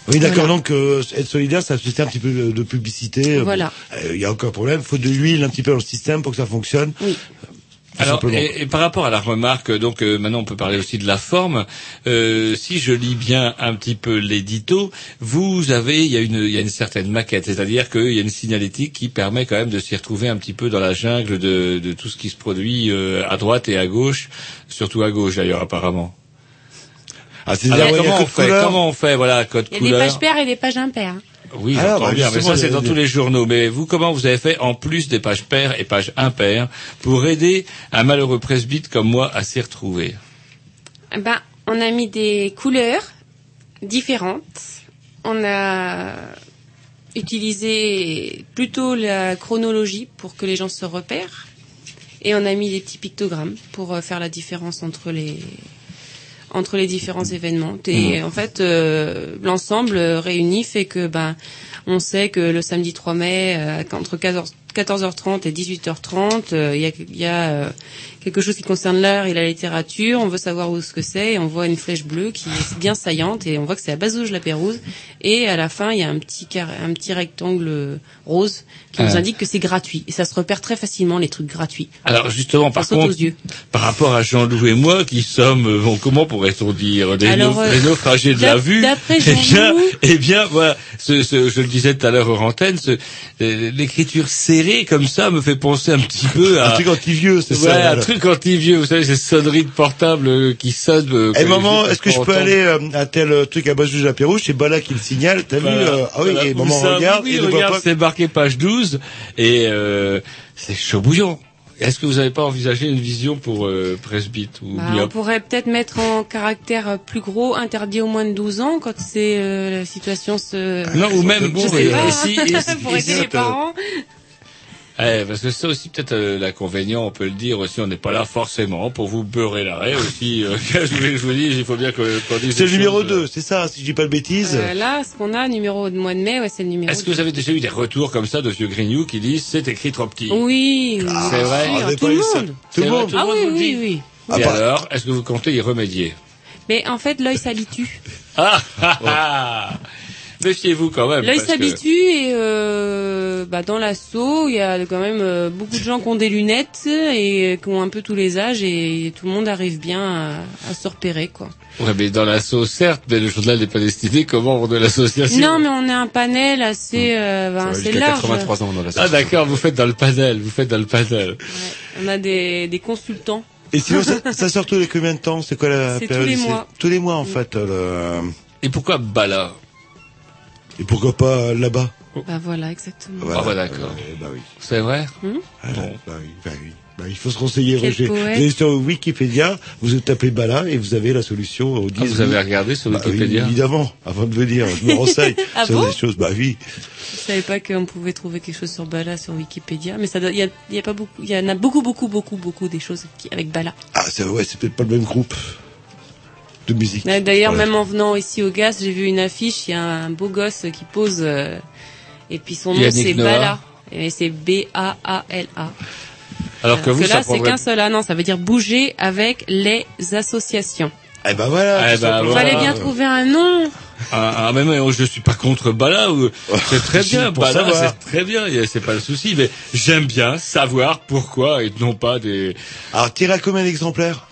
Oui, d'accord. Voilà. Donc, euh, être solidaire, ça suscite un petit peu de, publicité. Euh, Voilà. bon, euh, Il y a aucun problème. Faut de l'huile un petit peu dans le système pour que ça fonctionne. Oui. Alors, et, et par rapport à la remarque, donc euh, maintenant on peut parler aussi de la forme. Euh, si je lis bien un petit peu l'édito, vous avez, il y a une, il y a une certaine maquette, c'est-à-dire qu'il y a une signalétique qui permet quand même de s'y retrouver un petit peu dans la jungle de, de tout ce qui se produit euh, à droite et à gauche, surtout à gauche d'ailleurs apparemment. Ah, c'est Alors, ouais, il y a comment on fait. Comment on fait Voilà, code Il y a des couleur. pages paires et des pages impaires. Oui, Ah, j'entends bah, bien, mais ça c'est dans tous les journaux. Mais vous, comment vous avez fait en plus des pages paires et pages impaires pour aider un malheureux presbyte comme moi à s'y retrouver Eh Ben, on a mis des couleurs différentes. On a utilisé plutôt la chronologie pour que les gens se repèrent. Et on a mis des petits pictogrammes pour euh, faire la différence entre les entre les différents événements. Et Mhm. en fait, euh, l'ensemble euh, réuni fait que ben on sait que le samedi 3 mai euh, entre 14 14h30 et 18h30, euh, il y a, y a euh, quelque chose qui concerne l'art et la littérature. On veut savoir où ce que c'est et on voit une flèche bleue qui est bien saillante et on voit que c'est à Bazouge la Pérouse. Et à la fin, il y a un petit carré, un petit rectangle rose qui nous Ah. indique que c'est gratuit. Et ça se repère très facilement les trucs gratuits. Alors justement, par contre, aux par rapport à Jean-Loup et moi, qui sommes, euh, bon, comment pourrait-on dire, des, Alors, euh, des naufragés de la vue Eh bien, eh bien, voilà, ce, ce- je le disais tout à l'heure hors antenne, ce, euh, comme ça me fait penser un petit (laughs) peu à Un truc anti-vieux, c'est ouais, ça. un truc anti-vieux. Vous savez, ces sonneries de portable euh, qui sonnent. euh, Eh que maman, est-ce que je peux aller euh, à tel euh, truc à base de Lapérouge C'est Bala qui le signale. T'as vu euh, Ah oui, Voilà. et maman ça regarde. Oui, et regarde, pas. c'est marqué page 12 et euh, c'est chaud bouillant. Est-ce que vous n'avez pas envisagé une vision pour euh, presbyte ou Bah, on pourrait peut-être mettre en caractère plus gros, interdit au moins de 12 ans quand c'est euh, la situation se. Non, ou même, je bon, sais et- pas, et si- et pour et aider les parents. Eh, parce que c'est aussi peut-être euh, l'inconvénient, on peut le dire aussi, on n'est pas là forcément pour vous beurrer l'arrêt aussi. euh, (laughs) je, vous, je vous dis, il faut bien que- qu'on dise C'est le numéro choses, euh. 2, c'est ça, si je dis pas de bêtises. Euh, là, ce qu'on a, numéro de mois de mai, ouais, c'est le numéro. Est-ce que vous avez déjà eu des retours comme ça de vieux Grignoux qui disent c'est écrit trop petit? Oui, Ah, c'est vrai. On avait tout le ça. monde. Tout monde. Ah tout le oui, monde le oui, dit oui. Et alors, est-ce que vous comptez y remédier? Mais en fait, l'œil s'habitue. Ah, ah, ah. Méfiez-vous quand même. L'œil parce que- s'habitue et euh, bah, dans l'assaut, il y a quand même euh, beaucoup de gens qui ont des lunettes et qui ont un peu tous les âges et tout le monde arrive bien à, à se repérer quoi. Ouais, mais dans l'assaut, certes, mais le journal n'est pas destiné qu'aux membres de l'association. Non, mais on est un panel assez, euh, bah, assez large. Ah d'accord, vous faites dans le panel, vous faites dans le panel. On a des, des consultants. Et sinon, ça, ça sort tous les combien de temps? C'est quoi la C'est tous période les mois. Tous les mois, en fait. euh, le- Et pourquoi Bala? Et pourquoi pas là-bas Bah voilà, exactement. Ah bah d'accord. bah oui. C'est vrai Hmm Ah, bah oui, bah oui. Bah, il faut se renseigner, Quel Roger. poète. Vous allez sur Wikipédia, vous tapez Bala et vous avez la solution au 10 Ah, vous avez regardé sur Bah oui, Wikipédia Évidemment, avant de venir, je me renseigne (laughs) Ah sur bon des choses. Bah oui. Je savais pas qu'on pouvait trouver quelque chose sur Bala sur Wikipédia, mais ça, il y a, y a pas beaucoup, il y en a beaucoup, beaucoup, beaucoup, beaucoup des choses qui- avec Bala. Ah, c'est ouais, c'est peut-être pas le même groupe de musique. Là, D'ailleurs, Voilà. même en venant ici au GAS, j'ai vu une affiche, il y a un beau gosse qui pose, euh, et puis son nom Yannick c'est Noah. Bala. Et c'est B-A-A-L-A. Alors que vous, que là, c'est qu'un seul A, non, ça veut dire bouger avec les associations. Eh ben voilà. Eh ben voilà. Fallait bien trouver un nom. Ah, ah mais, mais je suis pas contre Bala. C'est très bien, pour Bala, savoir. c'est très bien. C'est pas le souci, mais j'aime bien savoir pourquoi et non pas des. Alors, tiré à combien d'exemplaires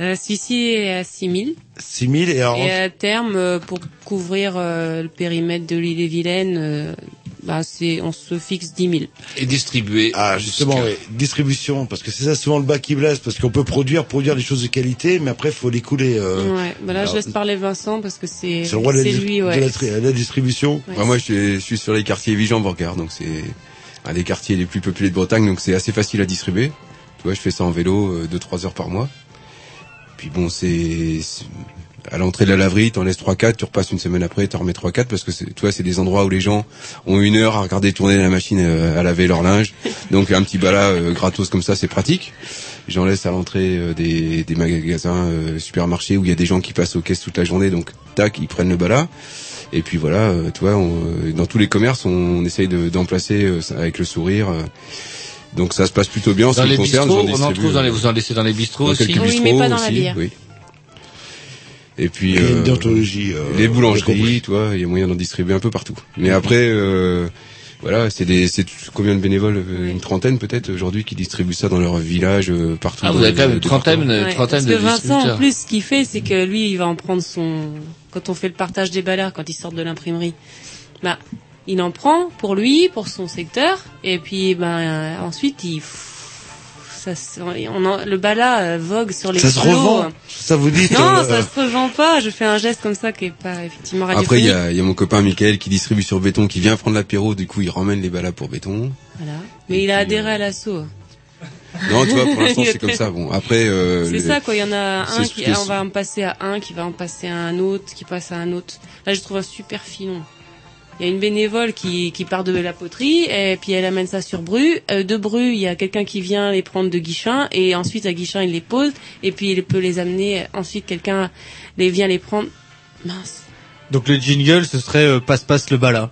Euh, Celui-ci est à 6000. 6000 et alors. Et à terme, euh, pour couvrir euh, le périmètre de l'île et Vilaine, euh, bah, c'est, on se fixe 10 000. Et distribué. Ah, justement, oui. Distribution, parce que c'est ça souvent le bas qui blesse, parce qu'on peut produire, produire des choses de qualité, mais après, faut les couler. Euh, ouais, bah là, alors, je laisse parler Vincent parce que c'est, C'est le de c'est lui, de ouais. la, tri- la distribution. Ouais. Ouais, moi, je suis, je suis sur les quartiers Vigan-Borgard, donc c'est un des quartiers les plus peuplés de Bretagne, donc c'est assez facile à distribuer. Tu vois, je fais ça en vélo, 2-3 heures par mois. Puis bon, c'est à l'entrée de la laverie, t'en laisses 3-4, tu repasses une semaine après, t'en remets 3-4 parce que tu vois, c'est des endroits où les gens ont une heure à regarder tourner la machine euh, à laver leur linge. Donc un petit bala euh, gratos comme ça, c'est pratique. J'en laisse à l'entrée euh, des, des magasins, euh, supermarchés où il y a des gens qui passent aux caisses toute la journée, donc tac, ils prennent le bala. Et puis voilà, euh, tu vois, on- euh, dans tous les commerces, on, on essaye de, d'en placer euh, ça avec le sourire. Donc ça se passe plutôt bien en ce qui me concerne. bistrots, j'en on en distribue, trouve dans les, euh, vous en laissez dans les bistrots dans aussi quelques Oui, bistrots mais pas dans la bière. oui. Et puis Il y a une euh, déontologie, euh, les boulangeries, vois, il y a moyen d'en distribuer un peu partout. Mais après, euh, voilà, c'est des, c'est combien de bénévoles Une trentaine peut-être aujourd'hui qui distribuent ça dans leur village partout. Ah, vous avez quand même une trentaine, une trentaine Parce de que Vincent, en plus, ce qu'il fait, c'est que lui, il va en prendre son. Quand on fait le partage des ballards, quand ils sortent de l'imprimerie, bah, il en prend pour lui, pour son secteur, et puis, ben, euh, ensuite, il. Ça, on en- le bala euh, vogue sur les Ça se revend Ça vous dit Non, euh, ça se revend pas. Je fais un geste comme ça qui est pas effectivement Après, il y a, il y a mon copain Michael qui distribue sur béton, qui vient prendre l'apéro, du coup, il ramène les ballas pour béton. Voilà. Mais il a adhéré à l'assaut. Non, tu vois, pour l'instant, (laughs) c'est comme ça. Bon, après, euh, C'est ça quoi, il y en a un qui on va en passer à un qui va en passer à un autre, qui passe à un autre. Là, je trouve un super filon. Il y a une bénévole qui, qui part de la poterie et puis elle amène ça sur Bru. Euh, de Bru, il y a quelqu'un qui vient les prendre de Guichin et ensuite à Guichin il les pose et puis il peut les amener. Ensuite quelqu'un les vient les prendre. Mince. Donc le jingle, ce serait euh, passe-passe le bala.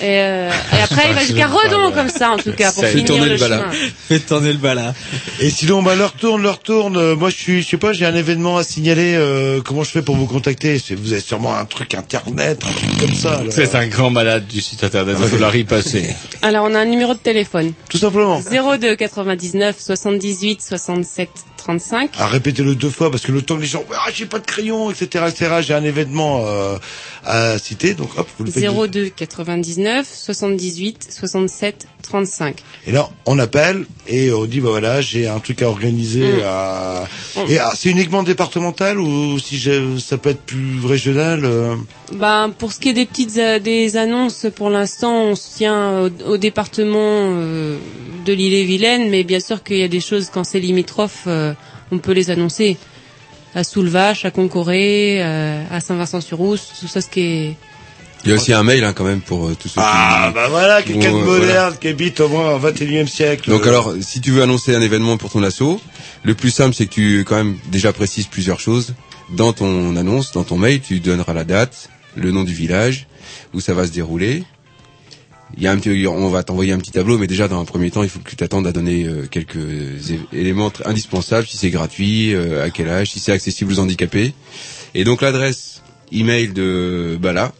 Et, euh, et après il va jusqu'à Redon comme ça en tout cas pour finir le, chemin. (laughs) Faites tourner le bala. Et sinon, bah, leur tourne, leur tourne. Euh, Moi, je suis, je sais pas, j'ai un événement à signaler. euh, comment je fais pour vous contacter? Vous avez sûrement un truc internet, un truc comme ça. C'est un grand malade du site internet, il faut la repasser. Alors on a un numéro de téléphone. Tout simplement. 02 99 78 67 35. À répéter-le deux fois parce que le temps que les gens, ah, j'ai pas de crayon, etc., etc. J'ai un événement euh, à citer, donc hop, vous le faites. 02 99 78 67 35. Et là, on appelle et on dit bah voilà, j'ai un truc à organiser. Mm. À... Et ah, c'est uniquement départemental ou si ça peut être plus régional euh, Ben, pour ce qui est des petites euh, des annonces, pour l'instant, on se tient au, au département euh, de l'île-et-Vilaine, mais bien sûr qu'il y a des choses quand c'est limitrophe, euh, on peut les annoncer. À Soulvache, à Concoré, euh, à Saint-Vincent-sur-Rousse, tout ça, ce qui est... il y a aussi un mail, hein, quand même, pour euh, tous ceux Ah qui... bah voilà, quelqu'un de Ouais, moderne voilà. qui habite au moins au 21e siècle. Donc alors, si tu veux annoncer un événement pour ton asso, le plus simple, c'est que tu, quand même, déjà précises plusieurs choses. Dans ton annonce, dans ton mail, tu donneras la date, le nom du village, où ça va se dérouler. Il y a un petit, on va t'envoyer un petit tableau, mais déjà dans un premier temps, il faut que tu t'attendes à donner euh, quelques éléments indispensables, si c'est gratuit, euh, à quel âge, si c'est accessible aux handicapés. Et donc l'adresse email de Bala,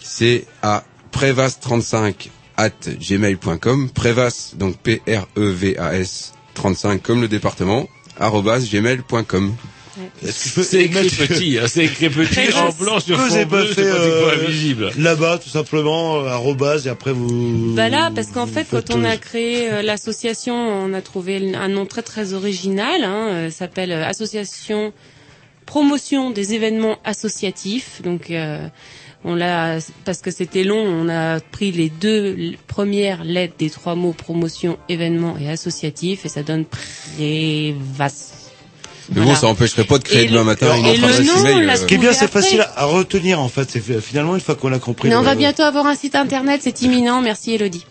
c'est à prevas35 at gmail.com, prevas, donc P-R-E-V-A-S 35 comme le département, arrobas gmail.com. C'est écrit mettre- petit, hein, c'est écrit petit en blanc sur fond pas bleu, fait pratiquement euh, invisible. là-bas tout simplement euh, arrobase et après vous. Bah là, parce qu'en fait, quand on a créé euh, l'association, on a trouvé un nom très très original. Hein, euh, ça s'appelle euh, Association Promotion des événements associatifs. Donc, euh, on l'a parce que c'était long, on a pris les deux premières lettres des trois mots promotion, événement et associatif, et ça donne Prévas. Mais bon, ça empêcherait pas de créer Et demain le- matin une autre adresse nom, email. l'a euh, Ce qui est bien, c'est facile à, retenir en fait. C'est finalement une fois qu'on a compris. Mais on va bientôt avoir un site internet, c'est imminent. Merci Elodie.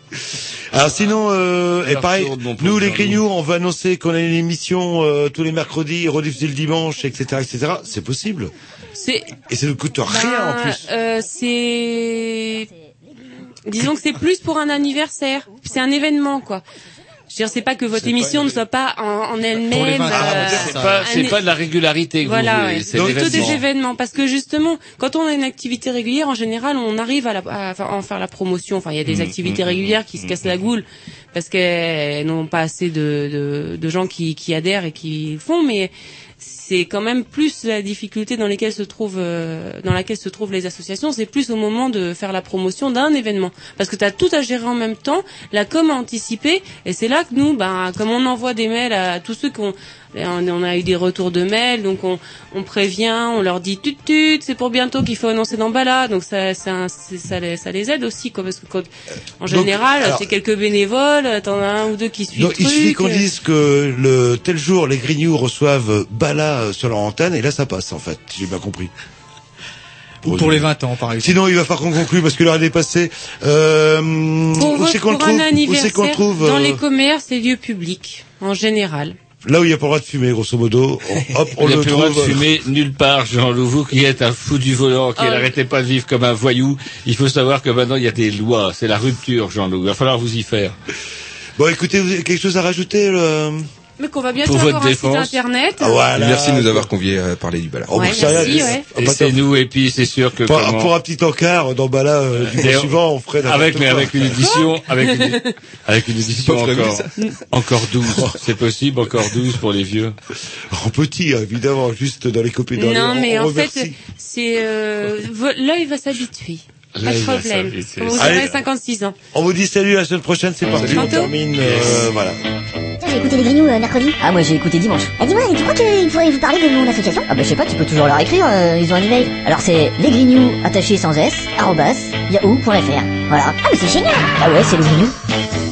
Alors sinon, euh, et pareil, nous les. Grignoux, on va annoncer qu'on a une émission euh, tous les mercredis, rediffusée le dimanche, etc., etc. C'est possible. C'est Et ça ne coûte rien en Ben, plus. euh, c'est, disons que c'est plus pour un anniversaire. C'est un événement, quoi. Je veux dire, c'est pas que votre émission ne soit pas en, elle-même. euh, C'est pas, un- pas de la régularité que voilà, vous voulez, ouais. c'est plutôt des événements, parce que justement, quand on a une activité régulière, en général, on arrive à, la, à fa- en faire la promotion. Enfin, il y a des Mm, activités mm, régulières mm, qui se cassent la goule parce qu'elles n'ont pas assez de, de, de gens qui, qui adhèrent et qui font, mais c'est quand même plus la difficulté dans lesquelles se trouvent euh, dans laquelle se trouvent les associations, c'est plus au moment de faire la promotion d'un événement. Parce que tu as tout à gérer en même temps, la com à anticiper et c'est là que nous ben comme on envoie des mails à tous ceux qui ont on on a eu des retours de mails, donc on, on prévient, on leur dit tut tut, c'est pour bientôt qu'il faut annoncer dans Bala, donc ça ça, ça, les, ça les aide aussi quoi, parce que quand, en général c'est quelques bénévoles, t'en as un ou deux qui suivent Donc, le il suffit qu'on dise que le tel jour les Grignoux reçoivent Bala euh, sur leur antenne et là ça passe en fait. J'ai bien compris. Ou pour les 20 ans, par exemple. Sinon, il va falloir qu'on conclue parce que l'heure est dépassée. Euh, où c'est qu'on le trouve un Où c'est qu'on le anniversaire, trouve dans euh, les commerces et lieux publics, en général. Là où il n'y a pas le droit de fumer, grosso modo. on- hop, on Il n'y a le plus le droit de trouve. fumer nulle part, Jean-Loup. Vous qui êtes un fou du volant, qui Ah. n'arrêtez pas de vivre comme un voyou, il faut savoir que maintenant il y a des lois. C'est la rupture, Jean-Loup. Il va falloir vous y faire. Bon, écoutez, vous avez quelque chose à rajouter le... Mais qu'on va bientôt Pour votre avoir un site défense. internet. Ah, voilà. Merci de nous avoir conviés à parler du balade. Oh, Ouais, merci, là, ouais. Et c'est nous, et puis c'est sûr que Pour, comment- pour un petit encart dans Bala euh, du on- suivant, on ferait avec, mais avec une édition, (laughs) avec une, avec une édition encore, ça. encore 12. C'est possible, encore 12 pour les vieux. En petit, hein, évidemment, juste dans les copies dans Non, les, mais on en remercie. fait, c'est euh, l'œil va s'habituer. Problème. Vous aurez 56 ans. On vous dit salut la semaine prochaine, c'est parti, on termine, euh, voilà. Tiens, j'ai écouté les Grignoux euh, mercredi. Ah, moi j'ai écouté dimanche. Eh, dis-moi, tu crois qu'il faudrait vous parler de mon association? Ah, bah je sais pas, tu peux toujours leur écrire, euh, ils ont un email. Alors c'est lesgrignoux attachés sans s, arrobas, yahoo.fr. Voilà. Ah, mais c'est génial Ah ouais, c'est les Grignoux.